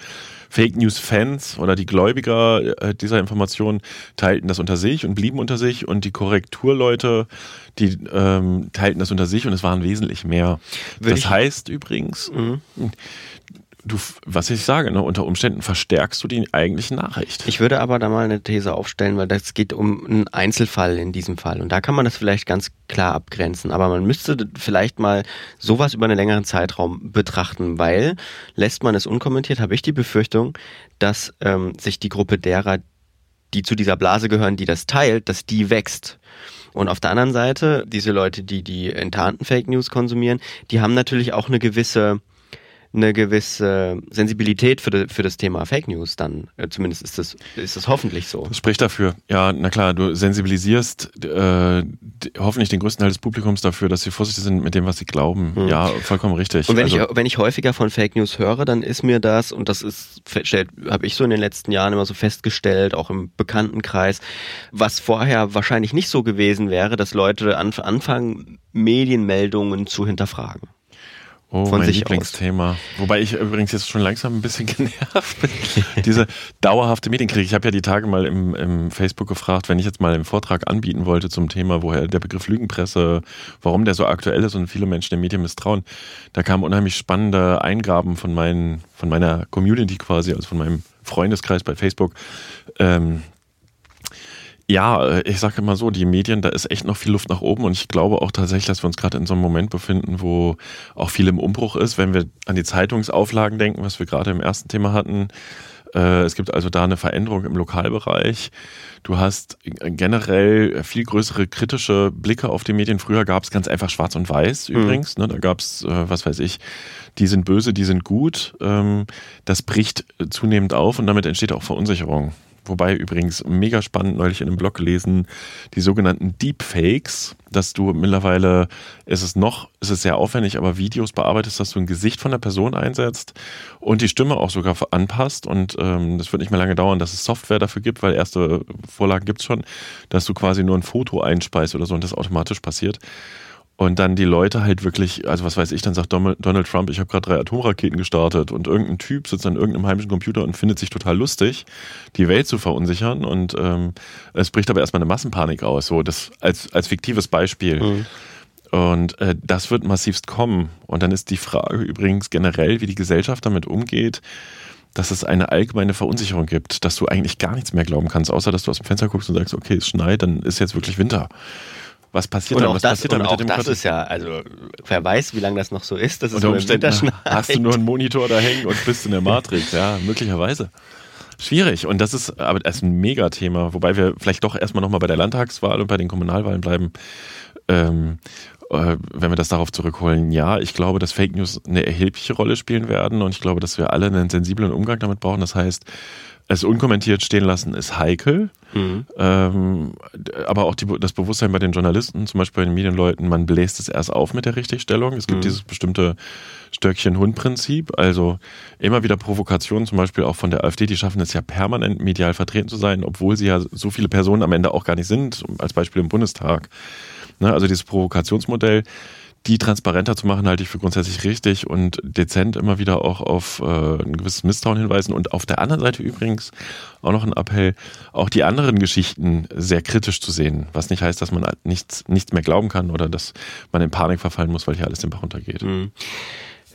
Fake News-Fans oder die Gläubiger äh, dieser Information teilten das unter sich und blieben unter sich und die Korrekturleute, die ähm, teilten das unter sich und es waren wesentlich mehr. Würde das heißt übrigens, mhm du, was ich sage, ne, unter Umständen verstärkst du die eigentliche Nachricht. Ich würde aber da mal eine These aufstellen, weil das geht um einen Einzelfall in diesem Fall. Und da kann man das vielleicht ganz klar abgrenzen. Aber man müsste vielleicht mal sowas über einen längeren Zeitraum betrachten, weil lässt man es unkommentiert, habe ich die Befürchtung, dass ähm, sich die Gruppe derer, die zu dieser Blase gehören, die das teilt, dass die wächst. Und auf der anderen Seite, diese Leute, die die enttarnten Fake News konsumieren, die haben natürlich auch eine gewisse eine gewisse Sensibilität für, de, für das Thema Fake News dann. Äh, zumindest ist das, ist das hoffentlich so. Das spricht dafür. Ja, na klar, du sensibilisierst äh, hoffentlich den größten Teil des Publikums dafür, dass sie vorsichtig sind mit dem, was sie glauben. Hm. Ja, vollkommen richtig. Und wenn, also, ich, wenn ich häufiger von Fake News höre, dann ist mir das, und das ist, habe ich so in den letzten Jahren immer so festgestellt, auch im Bekanntenkreis, was vorher wahrscheinlich nicht so gewesen wäre, dass Leute anfangen, Medienmeldungen zu hinterfragen. Oh, von mein sich Lieblingsthema. Aus. Wobei ich übrigens jetzt schon langsam ein bisschen <laughs> genervt bin. Diese dauerhafte Medienkrieg. Ich habe ja die Tage mal im, im Facebook gefragt, wenn ich jetzt mal einen Vortrag anbieten wollte zum Thema, woher der Begriff Lügenpresse, warum der so aktuell ist und viele Menschen den Medien misstrauen. Da kamen unheimlich spannende Eingaben von, meinen, von meiner Community quasi, also von meinem Freundeskreis bei Facebook. Ähm, ja, ich sage immer so, die Medien, da ist echt noch viel Luft nach oben und ich glaube auch tatsächlich, dass wir uns gerade in so einem Moment befinden, wo auch viel im Umbruch ist, wenn wir an die Zeitungsauflagen denken, was wir gerade im ersten Thema hatten. Äh, es gibt also da eine Veränderung im Lokalbereich. Du hast generell viel größere kritische Blicke auf die Medien. Früher gab es ganz einfach Schwarz und Weiß mhm. übrigens. Mhm. Da gab es, äh, was weiß ich, die sind böse, die sind gut. Ähm, das bricht zunehmend auf und damit entsteht auch Verunsicherung. Wobei übrigens mega spannend neulich in einem Blog gelesen, die sogenannten Deepfakes, dass du mittlerweile, ist es noch, ist es sehr aufwendig, aber Videos bearbeitest, dass du ein Gesicht von der Person einsetzt und die Stimme auch sogar anpasst. Und ähm, das wird nicht mehr lange dauern, dass es Software dafür gibt, weil erste Vorlagen gibt es schon, dass du quasi nur ein Foto einspeist oder so und das automatisch passiert. Und dann die Leute halt wirklich, also was weiß ich, dann sagt Donald Trump, ich habe gerade drei Atomraketen gestartet und irgendein Typ sitzt an irgendeinem heimischen Computer und findet sich total lustig, die Welt zu verunsichern und ähm, es bricht aber erstmal eine Massenpanik aus, so das als, als fiktives Beispiel. Mhm. Und äh, das wird massivst kommen. Und dann ist die Frage übrigens generell, wie die Gesellschaft damit umgeht, dass es eine allgemeine Verunsicherung gibt, dass du eigentlich gar nichts mehr glauben kannst, außer dass du aus dem Fenster guckst und sagst, okay, es schneit, dann ist jetzt wirklich Winter. Was passiert und dann? Auch Was das, passiert und dann auch mit dem das ist ja, also wer weiß, wie lange das noch so ist. Das ist Unter Umständen hast du nur einen Monitor da hängen und bist in der Matrix, ja, möglicherweise. Schwierig. Und das ist aber das ist ein Megathema, wobei wir vielleicht doch erstmal nochmal bei der Landtagswahl und bei den Kommunalwahlen bleiben. Ähm, äh, wenn wir das darauf zurückholen, ja, ich glaube, dass Fake News eine erhebliche Rolle spielen werden und ich glaube, dass wir alle einen sensiblen Umgang damit brauchen. Das heißt, es unkommentiert stehen lassen ist heikel. Mhm. Ähm, aber auch die, das Bewusstsein bei den Journalisten, zum Beispiel bei den Medienleuten, man bläst es erst auf mit der Richtigstellung. Es gibt mhm. dieses bestimmte Stöckchen-Hund-Prinzip, also immer wieder Provokationen, zum Beispiel auch von der AfD, die schaffen es ja permanent medial vertreten zu sein, obwohl sie ja so viele Personen am Ende auch gar nicht sind, als Beispiel im Bundestag. Ne, also dieses Provokationsmodell die transparenter zu machen, halte ich für grundsätzlich richtig und dezent immer wieder auch auf äh, ein gewisses Misstrauen hinweisen. Und auf der anderen Seite übrigens auch noch ein Appell, auch die anderen Geschichten sehr kritisch zu sehen. Was nicht heißt, dass man nichts, nichts mehr glauben kann oder dass man in Panik verfallen muss, weil hier alles den Bach runtergeht. Mhm.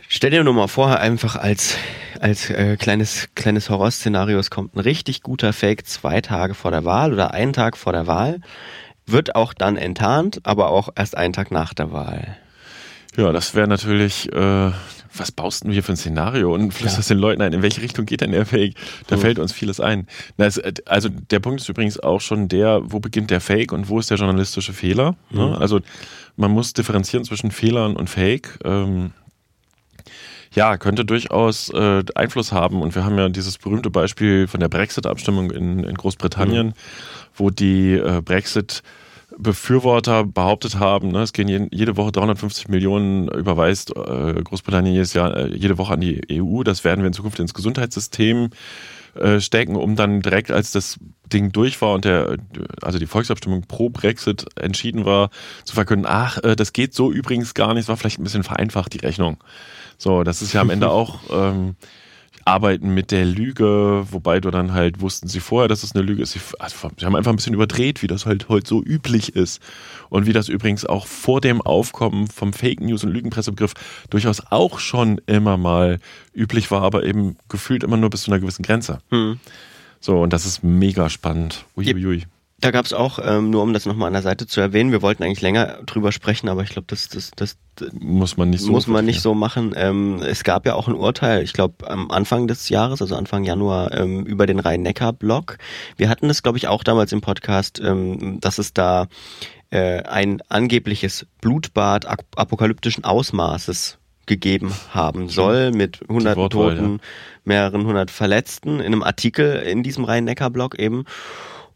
Stell dir nur mal vor, einfach als, als äh, kleines, kleines Horrorszenario, es kommt ein richtig guter Fake zwei Tage vor der Wahl oder einen Tag vor der Wahl, wird auch dann enttarnt, aber auch erst einen Tag nach der Wahl. Ja, das wäre natürlich, äh, was baust du hier für ein Szenario und flüsterst das den Leuten ein? In welche Richtung geht denn der Fake? Da mhm. fällt uns vieles ein. Das, also der Punkt ist übrigens auch schon der, wo beginnt der Fake und wo ist der journalistische Fehler? Ne? Mhm. Also man muss differenzieren zwischen Fehlern und Fake. Ähm, ja, könnte durchaus äh, Einfluss haben. Und wir haben ja dieses berühmte Beispiel von der Brexit-Abstimmung in, in Großbritannien, mhm. wo die äh, Brexit Befürworter behauptet haben, ne, es gehen jede Woche 350 Millionen überweist äh, Großbritannien jedes Jahr, äh, jede Woche an die EU. Das werden wir in Zukunft ins Gesundheitssystem äh, stecken, um dann direkt, als das Ding durch war und der, also die Volksabstimmung pro Brexit entschieden war, zu verkünden, ach, das geht so übrigens gar nicht, es war vielleicht ein bisschen vereinfacht, die Rechnung. So, das ist ja am Ende <laughs> auch ähm, arbeiten mit der Lüge, wobei du dann halt wussten sie vorher, dass es eine Lüge ist. Sie, also, sie haben einfach ein bisschen überdreht, wie das halt heute so üblich ist. Und wie das übrigens auch vor dem Aufkommen vom Fake News und Lügenpressebegriff durchaus auch schon immer mal üblich war, aber eben gefühlt immer nur bis zu einer gewissen Grenze. Hm. So, und das ist mega spannend. Uiuiui. Da gab es auch, ähm, nur um das nochmal an der Seite zu erwähnen, wir wollten eigentlich länger drüber sprechen, aber ich glaube, das, das, das muss man nicht so, muss man nicht so machen. Ähm, es gab ja auch ein Urteil, ich glaube, am Anfang des Jahres, also Anfang Januar, ähm, über den Rhein-Neckar-Block. Wir hatten das, glaube ich, auch damals im Podcast, ähm, dass es da äh, ein angebliches Blutbad apokalyptischen Ausmaßes gegeben haben soll, mit hunderten Toten, ja. mehreren hundert Verletzten, in einem Artikel in diesem Rhein-Neckar-Block eben.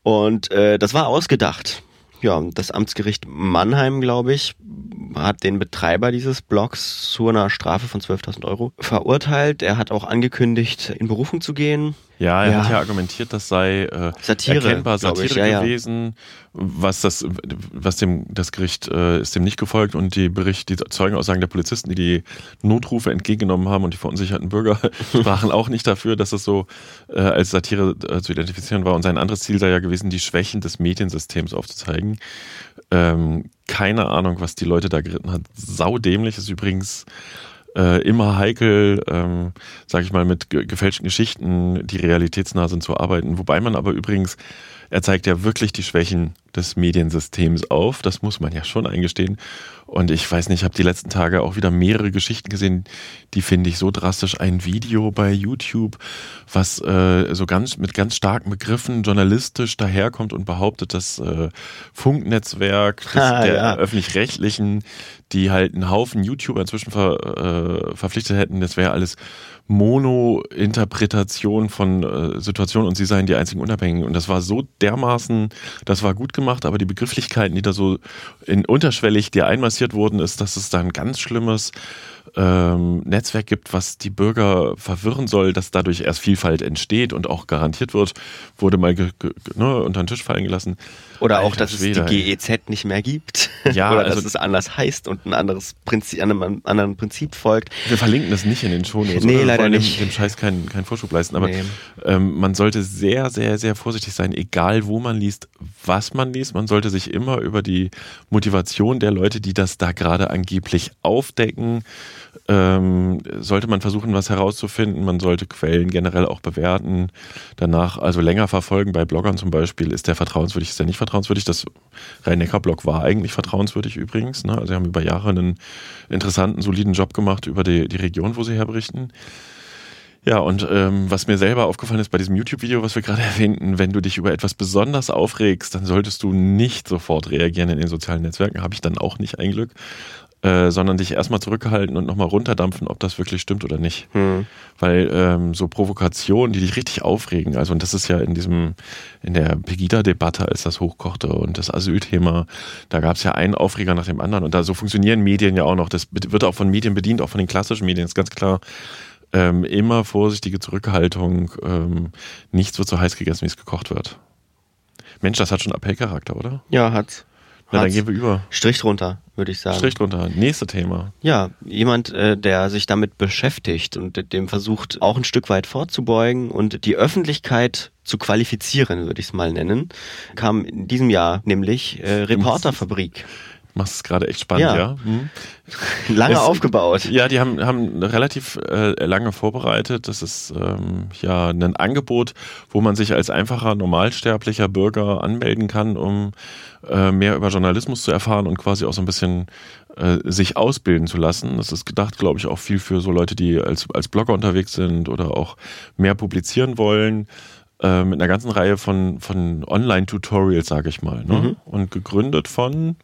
Und äh, das war ausgedacht. Ja, das Amtsgericht Mannheim, glaube ich, hat den Betreiber dieses Blogs zu einer Strafe von 12.000 Euro verurteilt. Er hat auch angekündigt, in Berufung zu gehen. Ja, er ja. hat ja argumentiert, das sei äh, Satire, erkennbar Satire ja, gewesen. Was das, was dem das Gericht äh, ist dem nicht gefolgt und die Bericht, die Zeugenaussagen der Polizisten, die die Notrufe entgegengenommen haben und die verunsicherten Bürger <laughs> sprachen auch nicht dafür, dass es so äh, als Satire äh, zu identifizieren war. Und sein anderes Ziel sei ja gewesen, die Schwächen des Mediensystems aufzuzeigen. Ähm, keine Ahnung, was die Leute da geritten hat. Saudämlich ist übrigens äh, immer heikel, ähm, sage ich mal, mit ge gefälschten Geschichten, die realitätsnah sind, zu arbeiten. Wobei man aber übrigens, er zeigt ja wirklich die Schwächen des Mediensystems auf. Das muss man ja schon eingestehen. Und ich weiß nicht, ich habe die letzten Tage auch wieder mehrere Geschichten gesehen, die finde ich so drastisch. Ein Video bei YouTube, was äh, so ganz mit ganz starken Begriffen journalistisch daherkommt und behauptet, das äh, Funknetzwerk des, <laughs> ah, der ja. öffentlich-rechtlichen, die halt einen Haufen YouTuber inzwischen ver, äh, verpflichtet hätten, das wäre alles Mono-Interpretation von äh, Situationen und sie seien die einzigen Unabhängigen. Und das war so dermaßen, das war gut gemacht, aber die Begrifflichkeiten, die da so in unterschwellig dir einmassiert wurden, ist, dass es da ein ganz schlimmes ähm, Netzwerk gibt, was die Bürger verwirren soll, dass dadurch erst Vielfalt entsteht und auch garantiert wird, wurde mal ne, unter den Tisch fallen gelassen. Oder Alter, auch, dass Schwede, es die GEZ nicht mehr gibt. Ja, <laughs> Oder also, dass es anders heißt und ein anderes Prinzip, einem anderen Prinzip folgt. Wir verlinken das nicht in den Shownotes. Nee, leider nicht. Dem, dem Scheiß keinen kein Vorschub leisten. Aber nee. ähm, man sollte sehr, sehr, sehr vorsichtig sein, egal wo man liest, was man liest. Man sollte sich immer über die Motivation der Leute, die das da gerade angeblich aufdecken, ähm, sollte man versuchen, was herauszufinden. Man sollte Quellen generell auch bewerten. Danach also länger verfolgen. Bei Bloggern zum Beispiel, ist der vertrauenswürdig, ist der nicht vertrauenswürdig. Das Rhein-Neckar-Blog war eigentlich vertrauenswürdig übrigens. Ne? Also sie haben über Jahre einen interessanten, soliden Job gemacht über die, die Region, wo sie herberichten. Ja, und ähm, was mir selber aufgefallen ist bei diesem YouTube-Video, was wir gerade <laughs> erwähnten, wenn du dich über etwas besonders aufregst, dann solltest du nicht sofort reagieren in den sozialen Netzwerken. Habe ich dann auch nicht ein Glück. Äh, sondern dich erstmal zurückhalten und nochmal runterdampfen, ob das wirklich stimmt oder nicht. Hm. Weil ähm, so Provokationen, die dich richtig aufregen, also und das ist ja in diesem, in der Pegida-Debatte, als das hochkochte und das Asylthema, da gab es ja einen Aufreger nach dem anderen und da so funktionieren Medien ja auch noch. Das wird auch von Medien bedient, auch von den klassischen Medien, ist ganz klar. Ähm, immer vorsichtige Zurückhaltung, ähm, nichts wird so heiß gegessen, wie es gekocht wird. Mensch, das hat schon Appellcharakter, oder? Ja, hat's. Na, dann gehen wir über. Strich drunter, würde ich sagen. Strich drunter. Nächste Thema. Ja, jemand, äh, der sich damit beschäftigt und dem versucht, auch ein Stück weit vorzubeugen und die Öffentlichkeit zu qualifizieren, würde ich es mal nennen, kam in diesem Jahr nämlich äh, Reporterfabrik machst es gerade echt spannend, ja. ja. Hm. Lange es, aufgebaut. Ja, die haben, haben relativ äh, lange vorbereitet. Das ist ähm, ja ein Angebot, wo man sich als einfacher, normalsterblicher Bürger anmelden kann, um äh, mehr über Journalismus zu erfahren und quasi auch so ein bisschen äh, sich ausbilden zu lassen. Das ist gedacht, glaube ich, auch viel für so Leute, die als, als Blogger unterwegs sind oder auch mehr publizieren wollen äh, mit einer ganzen Reihe von, von Online-Tutorials, sage ich mal. Ne? Mhm. Und gegründet von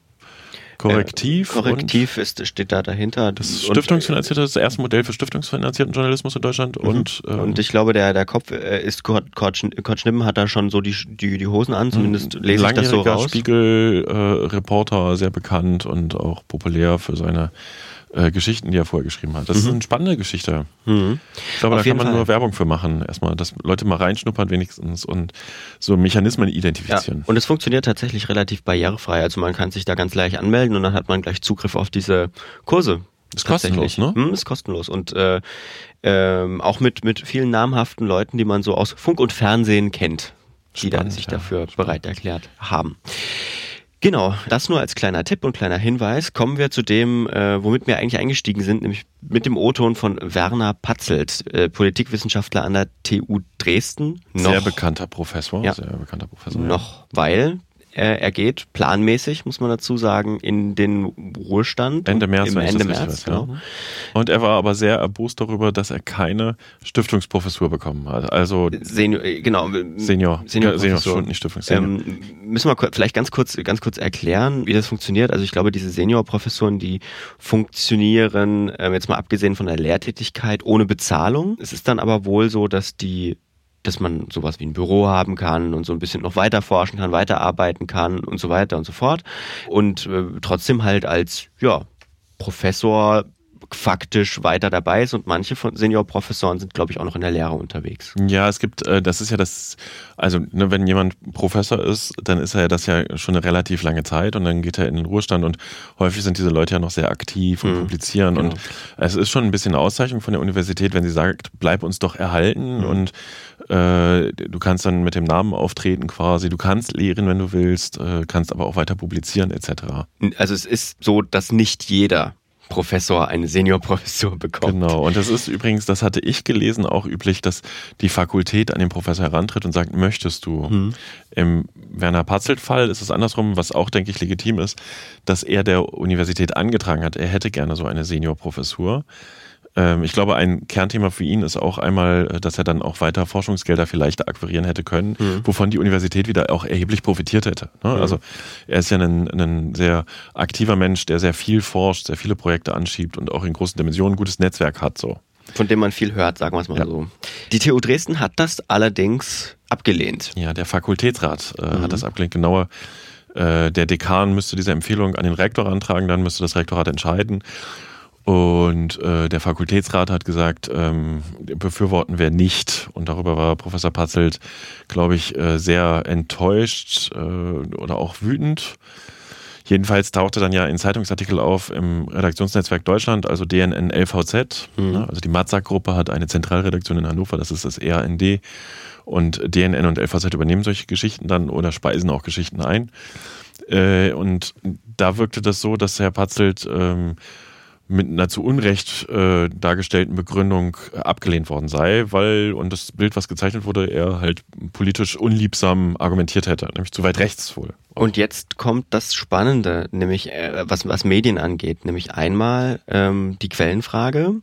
Korrektiv. Äh, Korrektiv ist, steht da dahinter. Das stiftungsfinanzierte, das erste Modell für stiftungsfinanzierten Journalismus in Deutschland. Mhm. Und, ähm, und ich glaube, der, der Kopf äh, ist, Kurt, Kurt, Kurt Schnippen hat da schon so die, die, die Hosen an, zumindest lese ich das so raus. Spiegel-Reporter, äh, sehr bekannt und auch populär für seine äh, Geschichten, die er vorher geschrieben hat. Das mhm. ist eine spannende Geschichte. Mhm. Ich glaube, Auf da kann man Fall. nur Werbung für machen. Erstmal, dass Leute mal reinschnuppern wenigstens und so Mechanismen identifizieren. Ja. Und es funktioniert tatsächlich relativ barrierefrei. Also man kann sich da ganz leicht anmelden und dann hat man gleich Zugriff auf diese Kurse. Ist kostenlos, ne? Hm, ist kostenlos. Und äh, ähm, auch mit, mit vielen namhaften Leuten, die man so aus Funk und Fernsehen kennt, die Spannend, dann sich ja. dafür bereit erklärt haben. Genau, das nur als kleiner Tipp und kleiner Hinweis. Kommen wir zu dem, äh, womit wir eigentlich eingestiegen sind, nämlich mit dem O-Ton von Werner Patzelt, äh, Politikwissenschaftler an der TU Dresden. Noch, sehr bekannter Professor. Ja, sehr bekannter Professor. Noch, ja. weil er, er geht planmäßig, muss man dazu sagen, in den Ruhestand. Ende März, im Ende März, weiß, genau. Ja. Und er war aber sehr erbost darüber, dass er keine Stiftungsprofessur bekommen hat. Also Senior, äh, genau. Senior, Senior, Senior schon nicht Stiftung. Senior. Ähm, müssen wir vielleicht ganz kurz, ganz kurz erklären, wie das funktioniert. Also ich glaube, diese Seniorprofessoren, die funktionieren, ähm, jetzt mal abgesehen von der Lehrtätigkeit, ohne Bezahlung. Es ist dann aber wohl so, dass die dass man sowas wie ein Büro haben kann und so ein bisschen noch weiter forschen kann, weiterarbeiten kann und so weiter und so fort. Und äh, trotzdem halt als, ja, Professor faktisch weiter dabei ist und manche von Seniorprofessoren sind, glaube ich, auch noch in der Lehre unterwegs. Ja, es gibt, äh, das ist ja das, also ne, wenn jemand Professor ist, dann ist er ja das ja schon eine relativ lange Zeit und dann geht er in den Ruhestand und häufig sind diese Leute ja noch sehr aktiv und mhm, publizieren genau. und es ist schon ein bisschen eine Auszeichnung von der Universität, wenn sie sagt, bleib uns doch erhalten mhm. und äh, du kannst dann mit dem Namen auftreten quasi, du kannst lehren, wenn du willst, äh, kannst aber auch weiter publizieren etc. Also es ist so, dass nicht jeder Professor eine Seniorprofessur bekommt. Genau, und das ist übrigens, das hatte ich gelesen, auch üblich, dass die Fakultät an den Professor herantritt und sagt, möchtest du? Hm. Im Werner Patzelt-Fall ist es andersrum, was auch, denke ich, legitim ist, dass er der Universität angetragen hat, er hätte gerne so eine Seniorprofessur. Ähm, ich glaube, ein Kernthema für ihn ist auch einmal, äh, dass er dann auch weiter Forschungsgelder vielleicht akquirieren hätte können, mhm. wovon die Universität wieder auch erheblich profitiert hätte. Ne? Mhm. Also er ist ja ein, ein sehr aktiver Mensch, der sehr viel forscht, sehr viele Projekte anschiebt und auch in großen Dimensionen ein gutes Netzwerk hat. So. Von dem man viel hört, sagen wir es mal ja. so. Die TU Dresden hat das allerdings abgelehnt. Ja, der Fakultätsrat äh, mhm. hat das abgelehnt. Genauer äh, der Dekan müsste diese Empfehlung an den Rektor antragen, dann müsste das Rektorat entscheiden. Und äh, der Fakultätsrat hat gesagt, ähm, befürworten wir nicht. Und darüber war Professor Patzelt, glaube ich, äh, sehr enttäuscht äh, oder auch wütend. Jedenfalls tauchte dann ja ein Zeitungsartikel auf im Redaktionsnetzwerk Deutschland, also DNN LVZ. Mhm. Ne? Also die Matzak-Gruppe hat eine Zentralredaktion in Hannover, das ist das RND. Und DNN und LVZ übernehmen solche Geschichten dann oder speisen auch Geschichten ein. Äh, und da wirkte das so, dass Herr Patzelt ähm, mit einer zu Unrecht äh, dargestellten Begründung abgelehnt worden sei, weil, und das Bild, was gezeichnet wurde, er halt politisch unliebsam argumentiert hätte, nämlich zu weit rechts wohl. Und jetzt kommt das Spannende, nämlich äh, was, was Medien angeht, nämlich einmal ähm, die Quellenfrage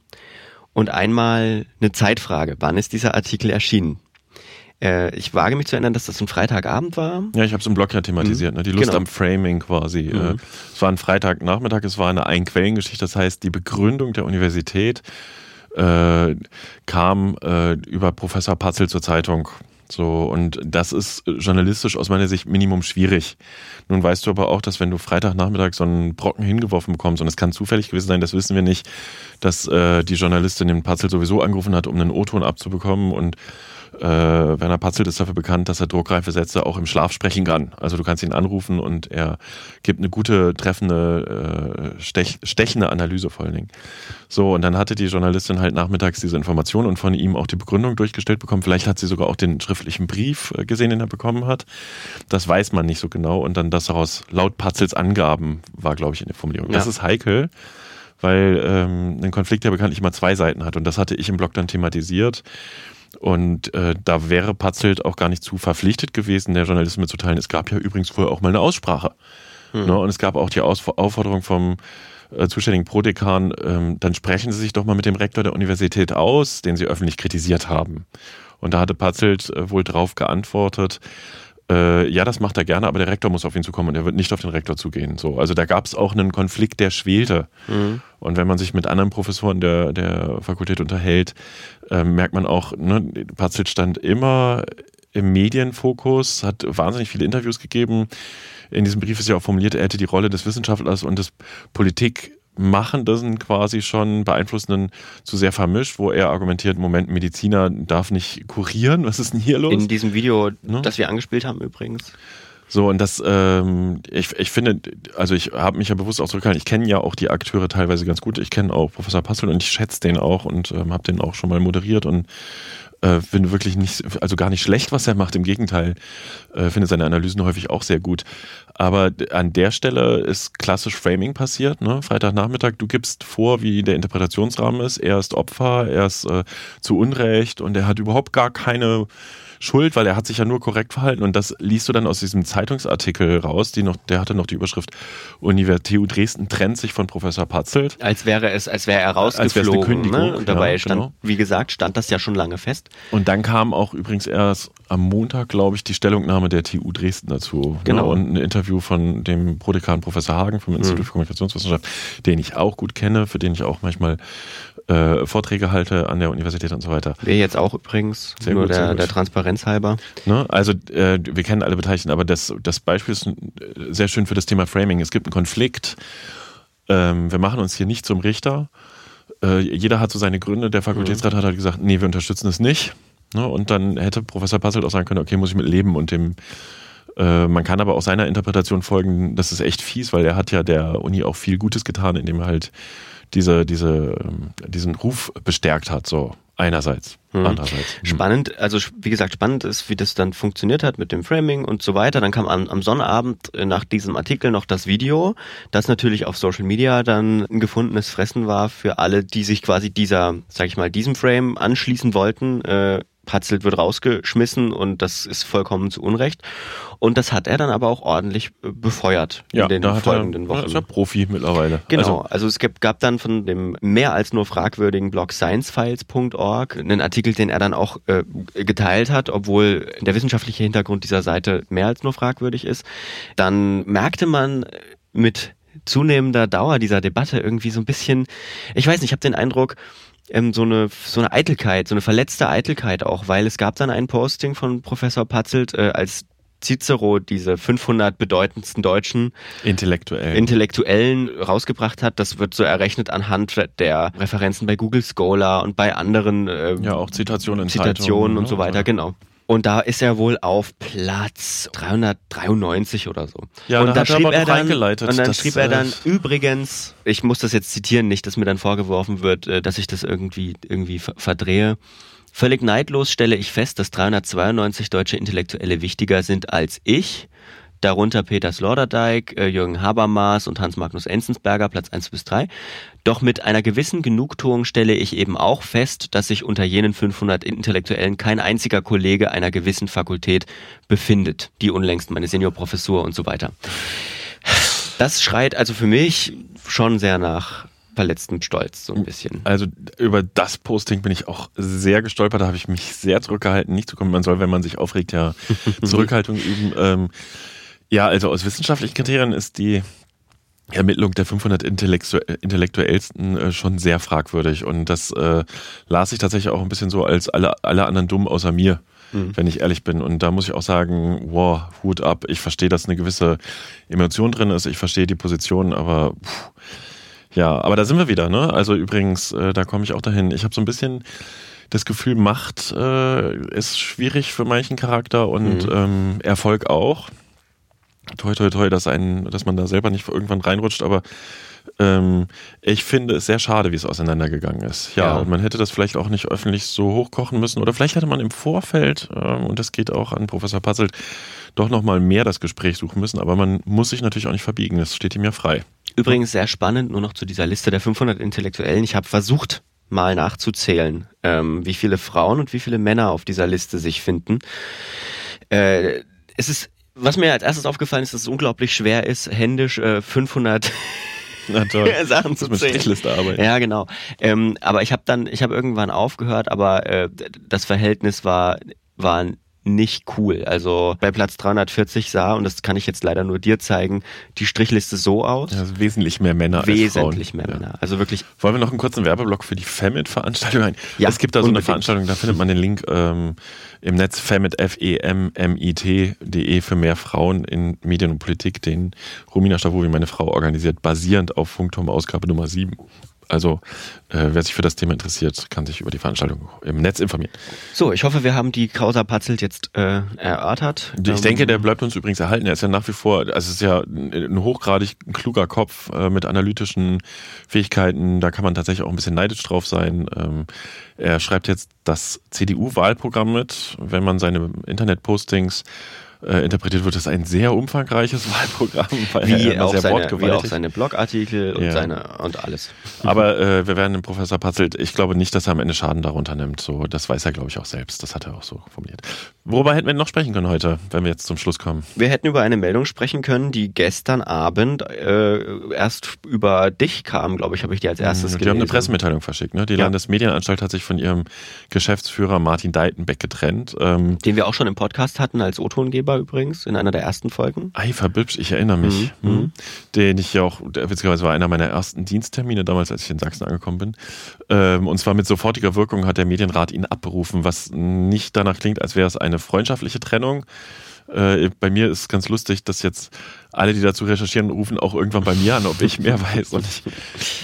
und einmal eine Zeitfrage. Wann ist dieser Artikel erschienen? Äh, ich wage mich zu erinnern, dass das ein Freitagabend war. Ja, ich habe es im Blog ja thematisiert, mhm. ne? die Lust genau. am Framing quasi. Mhm. Äh, es war ein Freitagnachmittag, es war eine Einquellengeschichte, das heißt, die Begründung der Universität äh, kam äh, über Professor Patzel zur Zeitung. So, und das ist journalistisch aus meiner Sicht Minimum schwierig. Nun weißt du aber auch, dass wenn du Freitagnachmittag so einen Brocken hingeworfen bekommst, und es kann zufällig gewesen sein, das wissen wir nicht, dass äh, die Journalistin den Patzel sowieso angerufen hat, um einen O-Ton abzubekommen und äh, Werner Patzelt ist dafür bekannt, dass er druckreife Sätze auch im Schlaf sprechen kann. Also du kannst ihn anrufen und er gibt eine gute, treffende, äh, stech, stechende Analyse vor allen Dingen. So, und dann hatte die Journalistin halt nachmittags diese Information und von ihm auch die Begründung durchgestellt bekommen. Vielleicht hat sie sogar auch den schriftlichen Brief äh, gesehen, den er bekommen hat. Das weiß man nicht so genau. Und dann das daraus laut Patzels Angaben war, glaube ich, in der Formulierung. Ja. Das ist heikel weil ähm, ein Konflikt ja bekanntlich immer zwei Seiten hat. Und das hatte ich im Blog dann thematisiert. Und äh, da wäre Patzelt auch gar nicht zu verpflichtet gewesen, der Journalisten mitzuteilen. Es gab ja übrigens vorher auch mal eine Aussprache. Hm. Ne? Und es gab auch die Aus Aufforderung vom äh, zuständigen Prodekan, ähm, dann sprechen Sie sich doch mal mit dem Rektor der Universität aus, den Sie öffentlich kritisiert haben. Und da hatte Patzelt äh, wohl drauf geantwortet, äh, ja, das macht er gerne, aber der Rektor muss auf ihn zukommen und er wird nicht auf den Rektor zugehen. So, also da gab es auch einen Konflikt, der schwelte. Mhm. Und wenn man sich mit anderen Professoren der, der Fakultät unterhält, äh, merkt man auch, ne, Patzelt stand immer im Medienfokus, hat wahnsinnig viele Interviews gegeben. In diesem Brief ist ja auch formuliert, er hätte die Rolle des Wissenschaftlers und des Politik machen das quasi schon beeinflussenden zu sehr vermischt, wo er argumentiert, Moment, Mediziner darf nicht kurieren. Was ist denn hier los? In diesem Video, ne? das wir angespielt haben übrigens. So, und das, ähm, ich, ich finde, also ich habe mich ja bewusst auch zurückgehalten, ich kenne ja auch die Akteure teilweise ganz gut. Ich kenne auch Professor Passel und ich schätze den auch und ähm, habe den auch schon mal moderiert und äh, finde wirklich nicht, also gar nicht schlecht, was er macht. Im Gegenteil, äh, finde seine Analysen häufig auch sehr gut. Aber an der Stelle ist klassisch Framing passiert. Ne? Freitagnachmittag, du gibst vor, wie der Interpretationsrahmen ist. Er ist Opfer, er ist äh, zu Unrecht und er hat überhaupt gar keine schuld, weil er hat sich ja nur korrekt verhalten. Und das liest du dann aus diesem Zeitungsartikel raus, die noch, der hatte noch die Überschrift Universität TU Dresden trennt sich von Professor Patzelt. Als wäre es, als wäre er rausgeflogen. Als ne? Und dabei ja, stand, genau. wie gesagt, stand das ja schon lange fest. Und dann kam auch übrigens erst am Montag, glaube ich, die Stellungnahme der TU Dresden dazu. Genau. Ne? Und ein Interview von dem Prodekan Professor Hagen vom Institut mhm. für Kommunikationswissenschaft, den ich auch gut kenne, für den ich auch manchmal äh, Vorträge halte an der Universität und so weiter. Wir jetzt auch übrigens, sehr nur gut, der, der Transparenz halber. Ne? Also äh, wir kennen alle Beteiligten, aber das, das Beispiel ist sehr schön für das Thema Framing. Es gibt einen Konflikt. Ähm, wir machen uns hier nicht zum Richter. Äh, jeder hat so seine Gründe. Der Fakultätsrat mhm. hat halt gesagt, nee, wir unterstützen es nicht. Ne? Und dann hätte Professor Passelt auch sagen können, okay, muss ich mit leben und dem äh, man kann aber auch seiner Interpretation folgen, das ist echt fies, weil er hat ja der Uni auch viel Gutes getan, indem er halt diese, diese, ähm, diesen Ruf bestärkt hat, so einerseits. Mhm. Andererseits. Mhm. Spannend, also wie gesagt, spannend ist, wie das dann funktioniert hat mit dem Framing und so weiter. Dann kam am, am Sonnabend äh, nach diesem Artikel noch das Video, das natürlich auf Social Media dann ein gefundenes Fressen war für alle, die sich quasi dieser, sag ich mal, diesem Frame anschließen wollten. Äh, Patzelt wird rausgeschmissen und das ist vollkommen zu Unrecht. Und das hat er dann aber auch ordentlich äh, befeuert ja, in den folgenden er, Wochen. Ist er Profi mittlerweile. Genau, also, also es gab, gab dann von dem mehr als nur fragwürdigen Blog sciencefiles.org einen Artikel, den er dann auch äh, geteilt hat, obwohl der wissenschaftliche Hintergrund dieser Seite mehr als nur fragwürdig ist. Dann merkte man mit zunehmender Dauer dieser Debatte irgendwie so ein bisschen, ich weiß nicht, ich habe den Eindruck, ähm, so eine so eine Eitelkeit, so eine verletzte Eitelkeit auch, weil es gab dann ein Posting von Professor Patzelt, äh, als Cicero diese 500 bedeutendsten deutschen Intellektuell. Intellektuellen rausgebracht hat. Das wird so errechnet anhand der Referenzen bei Google Scholar und bei anderen äh, ja, auch Zitationen Zitationen Zeitungen, und ne? so weiter, Ja. genau. Und da ist er wohl auf Platz 393 oder so. Ja, und da hat er aber noch dann, und dann schrieb er dann äh, übrigens, ich muss das jetzt zitieren, nicht, dass mir dann vorgeworfen wird, äh, dass ich das irgendwie irgendwie ver- verdrehe. Völlig neidlos stelle ich fest, dass 392 deutsche Intellektuelle wichtiger sind als ich. Darunter Peter Sloterdijk, äh, Jürgen Habermas und Hans-Magnus Enzensberger, Platz 1 bis 3. Doch mit einer gewissen Genugtuung stelle ich eben auch fest, dass sich unter jenen 500 Intellektuellen kein einziger Kollege einer gewissen Fakultät befindet. Die unlängst meine Seniorprofessur und so weiter. Das schreit also für mich schon sehr nach verletztem Stolz, so ein bisschen. Also über das Posting bin ich auch sehr gestolpert. Da habe ich mich sehr zurückgehalten, nicht zu kommen. Man soll, wenn man sich aufregt, ja <laughs> Zurückhaltung üben. Ähm, ja, also aus wissenschaftlichen Kriterien ist die Ermittlung der 500 Intellektu Intellektuellsten äh, schon sehr fragwürdig. Und das äh, las ich tatsächlich auch ein bisschen so als alle, alle anderen dumm außer mir, wenn ich ehrlich bin. Und da muss ich auch sagen, wow, Hut ab. Ich verstehe, dass eine gewisse Emotion drin ist. Ich verstehe die Position, aber pff, ja, aber da sind wir wieder, ne? Also übrigens, äh, da komme ich auch dahin. Ich habe so ein bisschen das Gefühl, Macht äh, ist schwierig für manchen Charakter und ähm, Erfolg auch. Toi, toi, toi, dass, ein, dass man da selber nicht irgendwann reinrutscht, aber ähm, ich finde es sehr schade, wie es auseinandergegangen ist. Ja, Ja. und man hätte das vielleicht auch nicht öffentlich so hochkochen müssen oder vielleicht hätte man im Vorfeld, ähm, und das geht auch an Professor Puzzelt, doch nochmal mehr das Gespräch suchen müssen, aber man muss sich natürlich auch nicht verbiegen, das steht ihm ja frei. Übrigens sehr spannend, nur noch zu dieser Liste der 500 Intellektuellen. Ich habe versucht, mal nachzuzählen, ähm, wie viele Frauen und wie viele Männer auf dieser Liste sich finden. Äh, es ist, was mir als erstes aufgefallen ist, dass es unglaublich schwer ist, händisch äh, 500 Na toll. <laughs> Sachen zu zählen. Strichliste arbeiten. Ja, genau. Ähm, aber ich habe dann, ich habe irgendwann aufgehört, aber äh, das Verhältnis war war nicht cool. Also bei Platz 340 sah, und das kann ich jetzt leider nur dir zeigen, die Strichliste so aus. Ja, also wesentlich mehr Männer als Wesentlich mehr Ja. Männer. Also wirklich Wollen wir noch einen kurzen Werbeblock für die Femit-Veranstaltung ein? Ja, es gibt da so unbedingt. eine Veranstaltung, da findet man den Link ähm, im Netz femit, f e m m i t.de für mehr Frauen in Medien und Politik, den Romina Stavovi, meine Frau, organisiert, basierend auf Funkturm Ausgabe Nummer 7. Also, äh, wer sich für das Thema interessiert, kann sich über die Veranstaltung im Netz informieren. So, ich hoffe, wir haben die Krauser Patzelt jetzt äh, erörtert. Ich Ähm, denke, der bleibt uns übrigens erhalten. Er ist ja nach wie vor, also es ist ja ein ein hochgradig kluger Kopf äh, mit analytischen Fähigkeiten. Da kann man tatsächlich auch ein bisschen neidisch drauf sein. Ähm, er schreibt jetzt das CDU-Wahlprogramm mit. Wenn man seine Internetpostings äh, interpretiert, wird das ein sehr umfangreiches <laughs> Wahlprogramm, weil er wie immer auch, sehr seine, wie auch seine Blogartikel und Ja. seine und alles. Aber äh, wir werden dem Professor Patzelt, ich glaube nicht, dass er am Ende Schaden darunter nimmt. So, das weiß er, glaube ich, auch selbst. Das hat er auch so formuliert. Worüber hätten wir noch sprechen können heute, wenn wir jetzt zum Schluss kommen? Wir hätten über eine Meldung sprechen können, die gestern Abend äh, erst über dich kam, glaube ich, habe ich die als erstes Die gelesen. haben eine Pressemitteilung verschickt. Ne? Die Ja. Landesmedienanstalt hat sich von ihrem Geschäftsführer Martin Deitenbeck getrennt. Ähm, Den wir auch schon im Podcast hatten als O-Tongeber übrigens, in einer der ersten Folgen. Ei, verbibsch, ich erinnere mich. Mhm. Hm. Den ich ja auch, witzigerweise war einer meiner ersten Diensttermine damals, als ich in Sachsen angekommen bin. Ähm, und zwar mit sofortiger Wirkung hat der Medienrat ihn abberufen, was nicht danach klingt, als wäre es eine freundschaftliche Trennung. Äh, bei mir ist ganz lustig, dass jetzt alle, die dazu recherchieren, rufen auch irgendwann bei mir an, ob ich mehr weiß. Und ich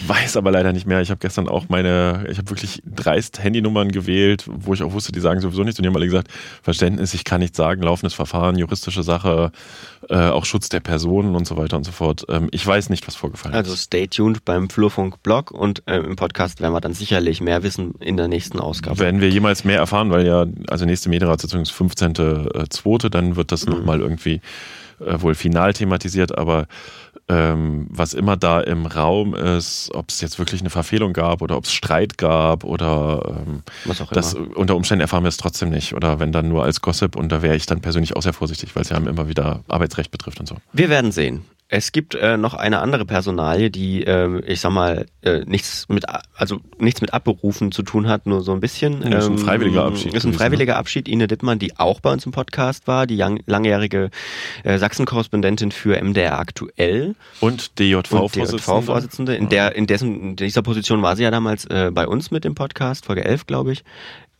weiß aber leider nicht mehr. Ich habe gestern auch meine, ich habe wirklich dreist Handynummern gewählt, wo ich auch wusste, die sagen sowieso nichts. Und die haben alle gesagt, Verständnis, ich kann nichts sagen, laufendes Verfahren, juristische Sache, äh, auch Schutz der Personen und so weiter und so fort. Ähm, ich weiß nicht, was vorgefallen Also ist. stay tuned beim Flurfunk-Blog und äh, im Podcast werden wir dann sicherlich mehr wissen in der nächsten Ausgabe. Werden wir jemals mehr erfahren, weil ja, also nächste Medienratssitzung ist 15.2., dann wird das Mhm. nochmal irgendwie äh, wohl final thematisiert, aber ähm, was immer da im Raum ist, ob es jetzt wirklich eine Verfehlung gab oder ob es Streit gab oder ähm, Was auch das immer. unter Umständen erfahren wir es trotzdem nicht oder wenn dann nur als Gossip und da wäre ich dann persönlich auch sehr vorsichtig, weil es ja immer wieder Arbeitsrecht betrifft und so. Wir werden sehen. Es gibt äh, noch eine andere Personalie, die, äh, ich sag mal, äh, nichts mit, also nichts mit Abberufen zu tun hat, nur so ein bisschen. Ja, ist ein freiwilliger Abschied Ist ein freiwilliger Abschied. Ine Dittmann, die auch bei uns im Podcast war, die lang, langjährige äh, Sachsen-Korrespondentin für MDR aktuell Und und DJV-Vorsitzende. DJV-Vorsitzende. In der, in dessen, in dieser Position war sie ja damals äh, bei uns mit dem Podcast, Folge 11, glaube ich.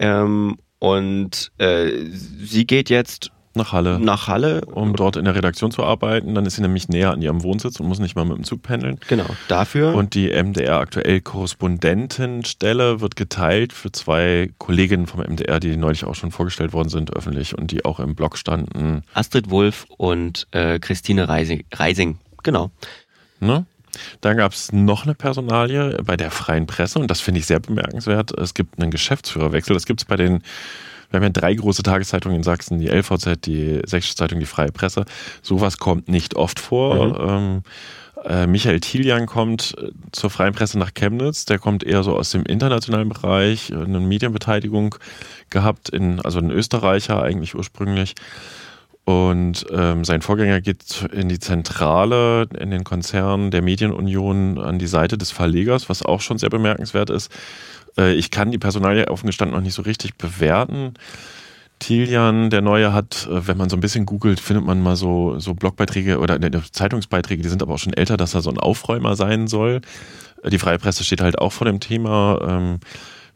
Ähm, und äh, sie geht jetzt nach Halle. Nach Halle. Um dort in der Redaktion zu arbeiten. Dann ist sie nämlich näher an ihrem Wohnsitz und muss nicht mal mit dem Zug pendeln. Genau, dafür. Und die MDR aktuell Korrespondentenstelle wird geteilt für zwei Kolleginnen vom MDR, die neulich auch schon vorgestellt worden sind, öffentlich und die auch im Blog standen. Astrid Wulff und äh, Christine Reising. Reising. Genau. Ne? Dann gab es noch eine Personalie bei der Freien Presse und das finde ich sehr bemerkenswert. Es gibt einen Geschäftsführerwechsel. Das gibt es bei den, wir haben ja drei große Tageszeitungen in Sachsen, die LVZ, die Sächsische Zeitung, die Freie Presse. Sowas kommt nicht oft vor. Mhm. Ähm, äh, Michael Thielian kommt äh, zur Freien Presse nach Chemnitz. Der kommt eher so aus dem internationalen Bereich, eine Medienbeteiligung gehabt, in, also ein Österreicher eigentlich ursprünglich. Und ähm, sein Vorgänger geht in die Zentrale, in den Konzern der Medienunion an die Seite des Verlegers, was auch schon sehr bemerkenswert ist. Äh, ich kann die Personalie offen gestanden noch nicht so richtig bewerten. Tilian, der Neue, hat, äh, wenn man so ein bisschen googelt, findet man mal so, so Blogbeiträge oder ne, Zeitungsbeiträge, die sind aber auch schon älter, dass er so ein Aufräumer sein soll. Äh, die Freie Presse steht halt auch vor dem Thema. Ähm,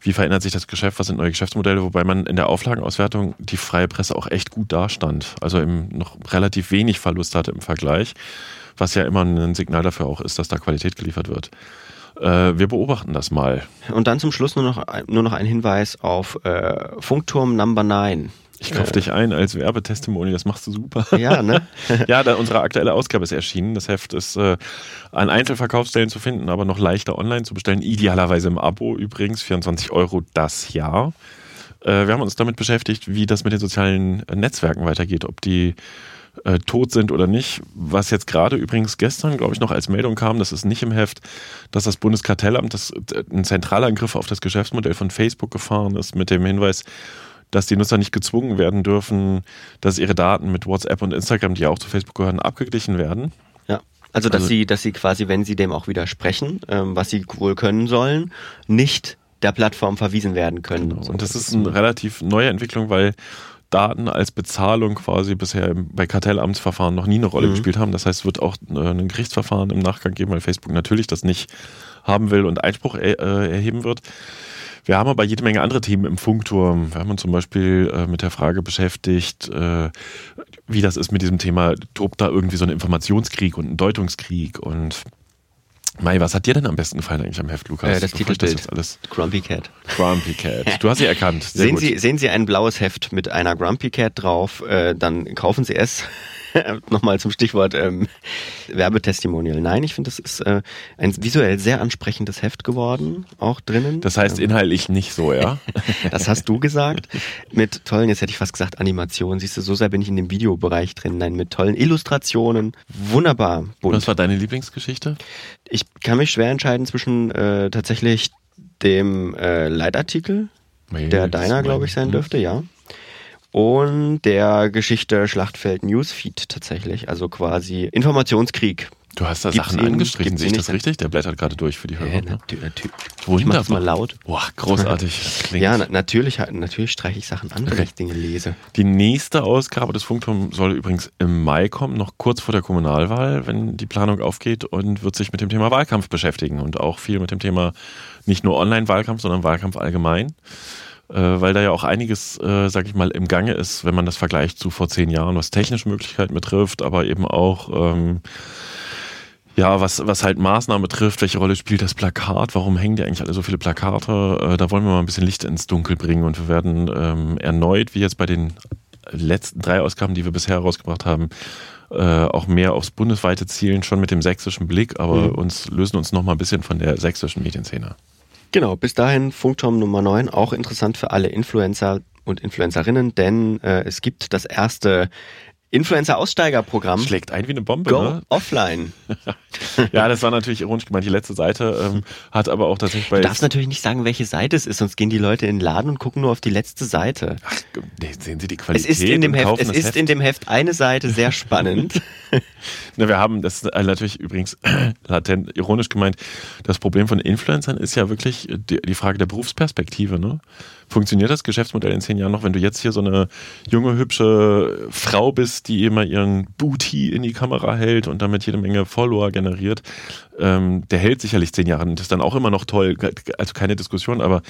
wie verändert sich das Geschäft, was sind neue Geschäftsmodelle, wobei man in der Auflagenauswertung die freie Presse auch echt gut dastand, also eben noch relativ wenig Verlust hatte im Vergleich, was ja immer ein Signal dafür auch ist, dass da Qualität geliefert wird. Äh, wir beobachten das mal. Und dann zum Schluss nur noch, nur noch ein Hinweis auf äh, Funkturm Number 9. Ich kaufe dich ein als Werbetestimony, das machst du super. Ja, ne? <laughs> ja, da unsere aktuelle Ausgabe ist erschienen. Das Heft ist äh, an Einzelverkaufsstellen zu finden, aber noch leichter online zu bestellen. Idealerweise im Abo übrigens, 24 Euro das Jahr. Äh, wir haben uns damit beschäftigt, wie das mit den sozialen Netzwerken weitergeht, ob die äh, tot sind oder nicht. Was jetzt gerade übrigens gestern, glaube ich, noch als Meldung kam, das ist nicht im Heft, dass das Bundeskartellamt das, äh, ein Zentralangriff auf das Geschäftsmodell von Facebook gefahren ist mit dem Hinweis, dass die Nutzer nicht gezwungen werden dürfen, dass ihre Daten mit WhatsApp und Instagram, die ja auch zu Facebook gehören, abgeglichen werden. Ja. Also dass also, sie, dass sie quasi, wenn sie dem auch widersprechen, ähm, was sie wohl können sollen, nicht der Plattform verwiesen werden können. Genau. Und das ist eine relativ neue Entwicklung, weil Daten als Bezahlung quasi bisher bei Kartellamtsverfahren noch nie eine Rolle mhm. gespielt haben. Das heißt, es wird auch äh, ein Gerichtsverfahren im Nachgang geben, weil Facebook natürlich das nicht haben will und Einspruch er, äh, erheben wird. Wir haben aber jede Menge andere Themen im Funkturm. Wir haben uns zum Beispiel äh, mit der Frage beschäftigt, äh, wie das ist mit diesem Thema, tobt da irgendwie so ein Informationskrieg und ein Deutungskrieg und Mai, was hat dir denn am besten gefallen eigentlich am Heft, Lukas? Äh, das Titelbild. Das alles Grumpy Cat. Grumpy Cat. <laughs> Du hast sie erkannt. Sehr sehen, Sie, sehen Sie ein blaues Heft mit einer Grumpy Cat drauf, äh, dann kaufen Sie es. <laughs> Nochmal zum Stichwort ähm, Werbetestimonial. Nein, ich finde, das ist äh, ein visuell sehr ansprechendes Heft geworden, auch drinnen. Das heißt ähm, inhaltlich nicht so, ja? <laughs> das hast du gesagt. Mit tollen, jetzt hätte ich fast gesagt Animationen. Siehst du, so sehr bin ich in dem Videobereich drin. Nein, mit tollen Illustrationen. Wunderbar. Bunt. Was war deine Lieblingsgeschichte? Ich kann mich schwer entscheiden zwischen äh, tatsächlich dem äh, Leitartikel, der deiner, glaube ich, sein dürfte, ja und der Geschichte Schlachtfeld Newsfeed tatsächlich, also quasi Informationskrieg. Du hast da gibt's Sachen ihn, angestrichen, sehe ich das richtig? Der blättert gerade durch für die Hörer. Ja, ne? natürlich. Ich mal laut. Boah, großartig. ja, na, natürlich, natürlich streiche ich Sachen an, wenn ich Dinge lese. Die nächste Ausgabe des Funkturms soll übrigens im Mai kommen, noch kurz vor der Kommunalwahl, wenn die Planung aufgeht und wird sich mit dem Thema Wahlkampf beschäftigen und auch viel mit dem Thema nicht nur Online-Wahlkampf, sondern Wahlkampf allgemein äh, weil da ja auch einiges, äh, sag ich mal, im Gange ist, wenn man das vergleicht zu vor zehn Jahren, was technische Möglichkeiten betrifft, aber eben auch ähm, ja, was, was halt Maßnahmen betrifft, welche Rolle spielt das Plakat? Warum hängen die eigentlich alle so viele Plakate? Äh, da wollen wir mal ein bisschen Licht ins Dunkel bringen und wir werden ähm, erneut, wie jetzt bei den letzten drei Ausgaben, die wir bisher herausgebracht haben, äh, auch mehr aufs bundesweite Zielen, schon mit dem sächsischen Blick, aber mhm. uns lösen uns noch mal ein bisschen von der sächsischen Medienszene. Genau, bis dahin Funkturm Nummer 9, auch interessant für alle Influencer und Influencerinnen, denn äh, es gibt das erste Influencer-Aussteigerprogramm. Schlägt ein wie eine Bombe, Go ne? offline. <laughs> ja, das war natürlich ironisch gemeint. Die letzte Seite ähm, hat aber auch tatsächlich bei. Du darfst natürlich nicht sagen, welche Seite es ist, sonst gehen die Leute in den Laden und gucken nur auf die letzte Seite. Ach, sehen Sie die Qualität? Es ist in dem Heft, es ist Heft? in dem Heft eine Seite sehr spannend. <laughs> <laughs> Na, wir haben das natürlich übrigens <clears throat> latent ironisch gemeint. Das Problem von Influencern ist ja wirklich die, die Frage der Berufsperspektive. Ne? Funktioniert das Geschäftsmodell in zehn Jahren noch, wenn du jetzt hier so eine junge, hübsche Frau bist, die immer ihren Booty in die Kamera hält und damit jede Menge Follower generiert, ähm, der hält sicherlich zehn Jahre. Und ist dann auch immer noch toll, also keine Diskussion, aber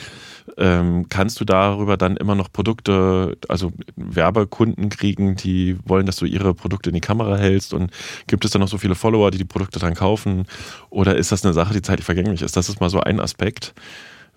ähm, kannst du darüber dann immer noch Produkte, also Werbekunden kriegen, die wollen, dass du ihre Produkte in die Kamera hältst? Und gibt es dann noch so viele Follower, die die Produkte dann kaufen? Oder ist das eine Sache, die zeitlich vergänglich ist? Das ist mal so ein Aspekt.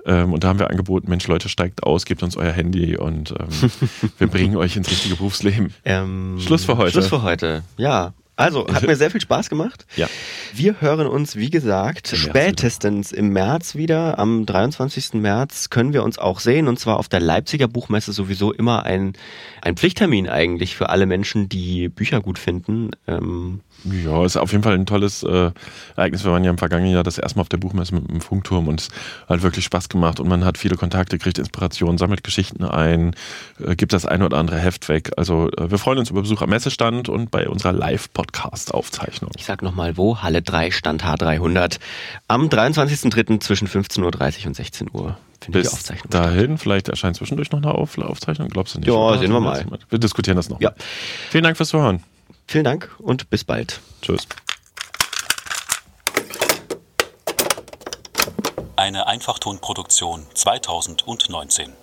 Ähm, und da haben wir angeboten, Mensch, Leute, steigt aus, gebt uns euer Handy und ähm, <laughs> wir bringen euch ins richtige Berufsleben. Ähm, Schluss für heute. Schluss für heute. Ja, also, hat <laughs> mir sehr viel Spaß gemacht. Ja. Wir hören uns, wie gesagt, Im spätestens im März wieder. Am 23. März können wir uns auch sehen und zwar auf der Leipziger Buchmesse sowieso immer ein, ein Pflichttermin eigentlich für alle Menschen, die Bücher gut finden. Ähm, Ja, ist auf jeden Fall ein tolles äh, Ereignis. Wir waren ja im vergangenen Jahr das erste Mal auf der Buchmesse mit dem Funkturm und es hat wirklich Spaß gemacht und man hat viele Kontakte, kriegt Inspiration, sammelt Geschichten ein, äh, gibt das eine oder andere Heft weg. Also äh, wir freuen uns über Besuch am Messestand und bei unserer Live-Podcast-Aufzeichnung. ich sag nochmal wo, Halle 3, Stand H300. Am 23.03. zwischen 15.30 Uhr und 16 Uhr Bis Aufzeichnung dahin, vielleicht erscheint zwischendurch noch eine Auf Aufzeichnung, glaubst du nicht? Ja, sehen wir mal. Wir diskutieren das noch. Ja. Vielen Dank fürs Zuhören. Vielen Dank und bis bald. Tschüss. Eine Einfachtonproduktion 2019.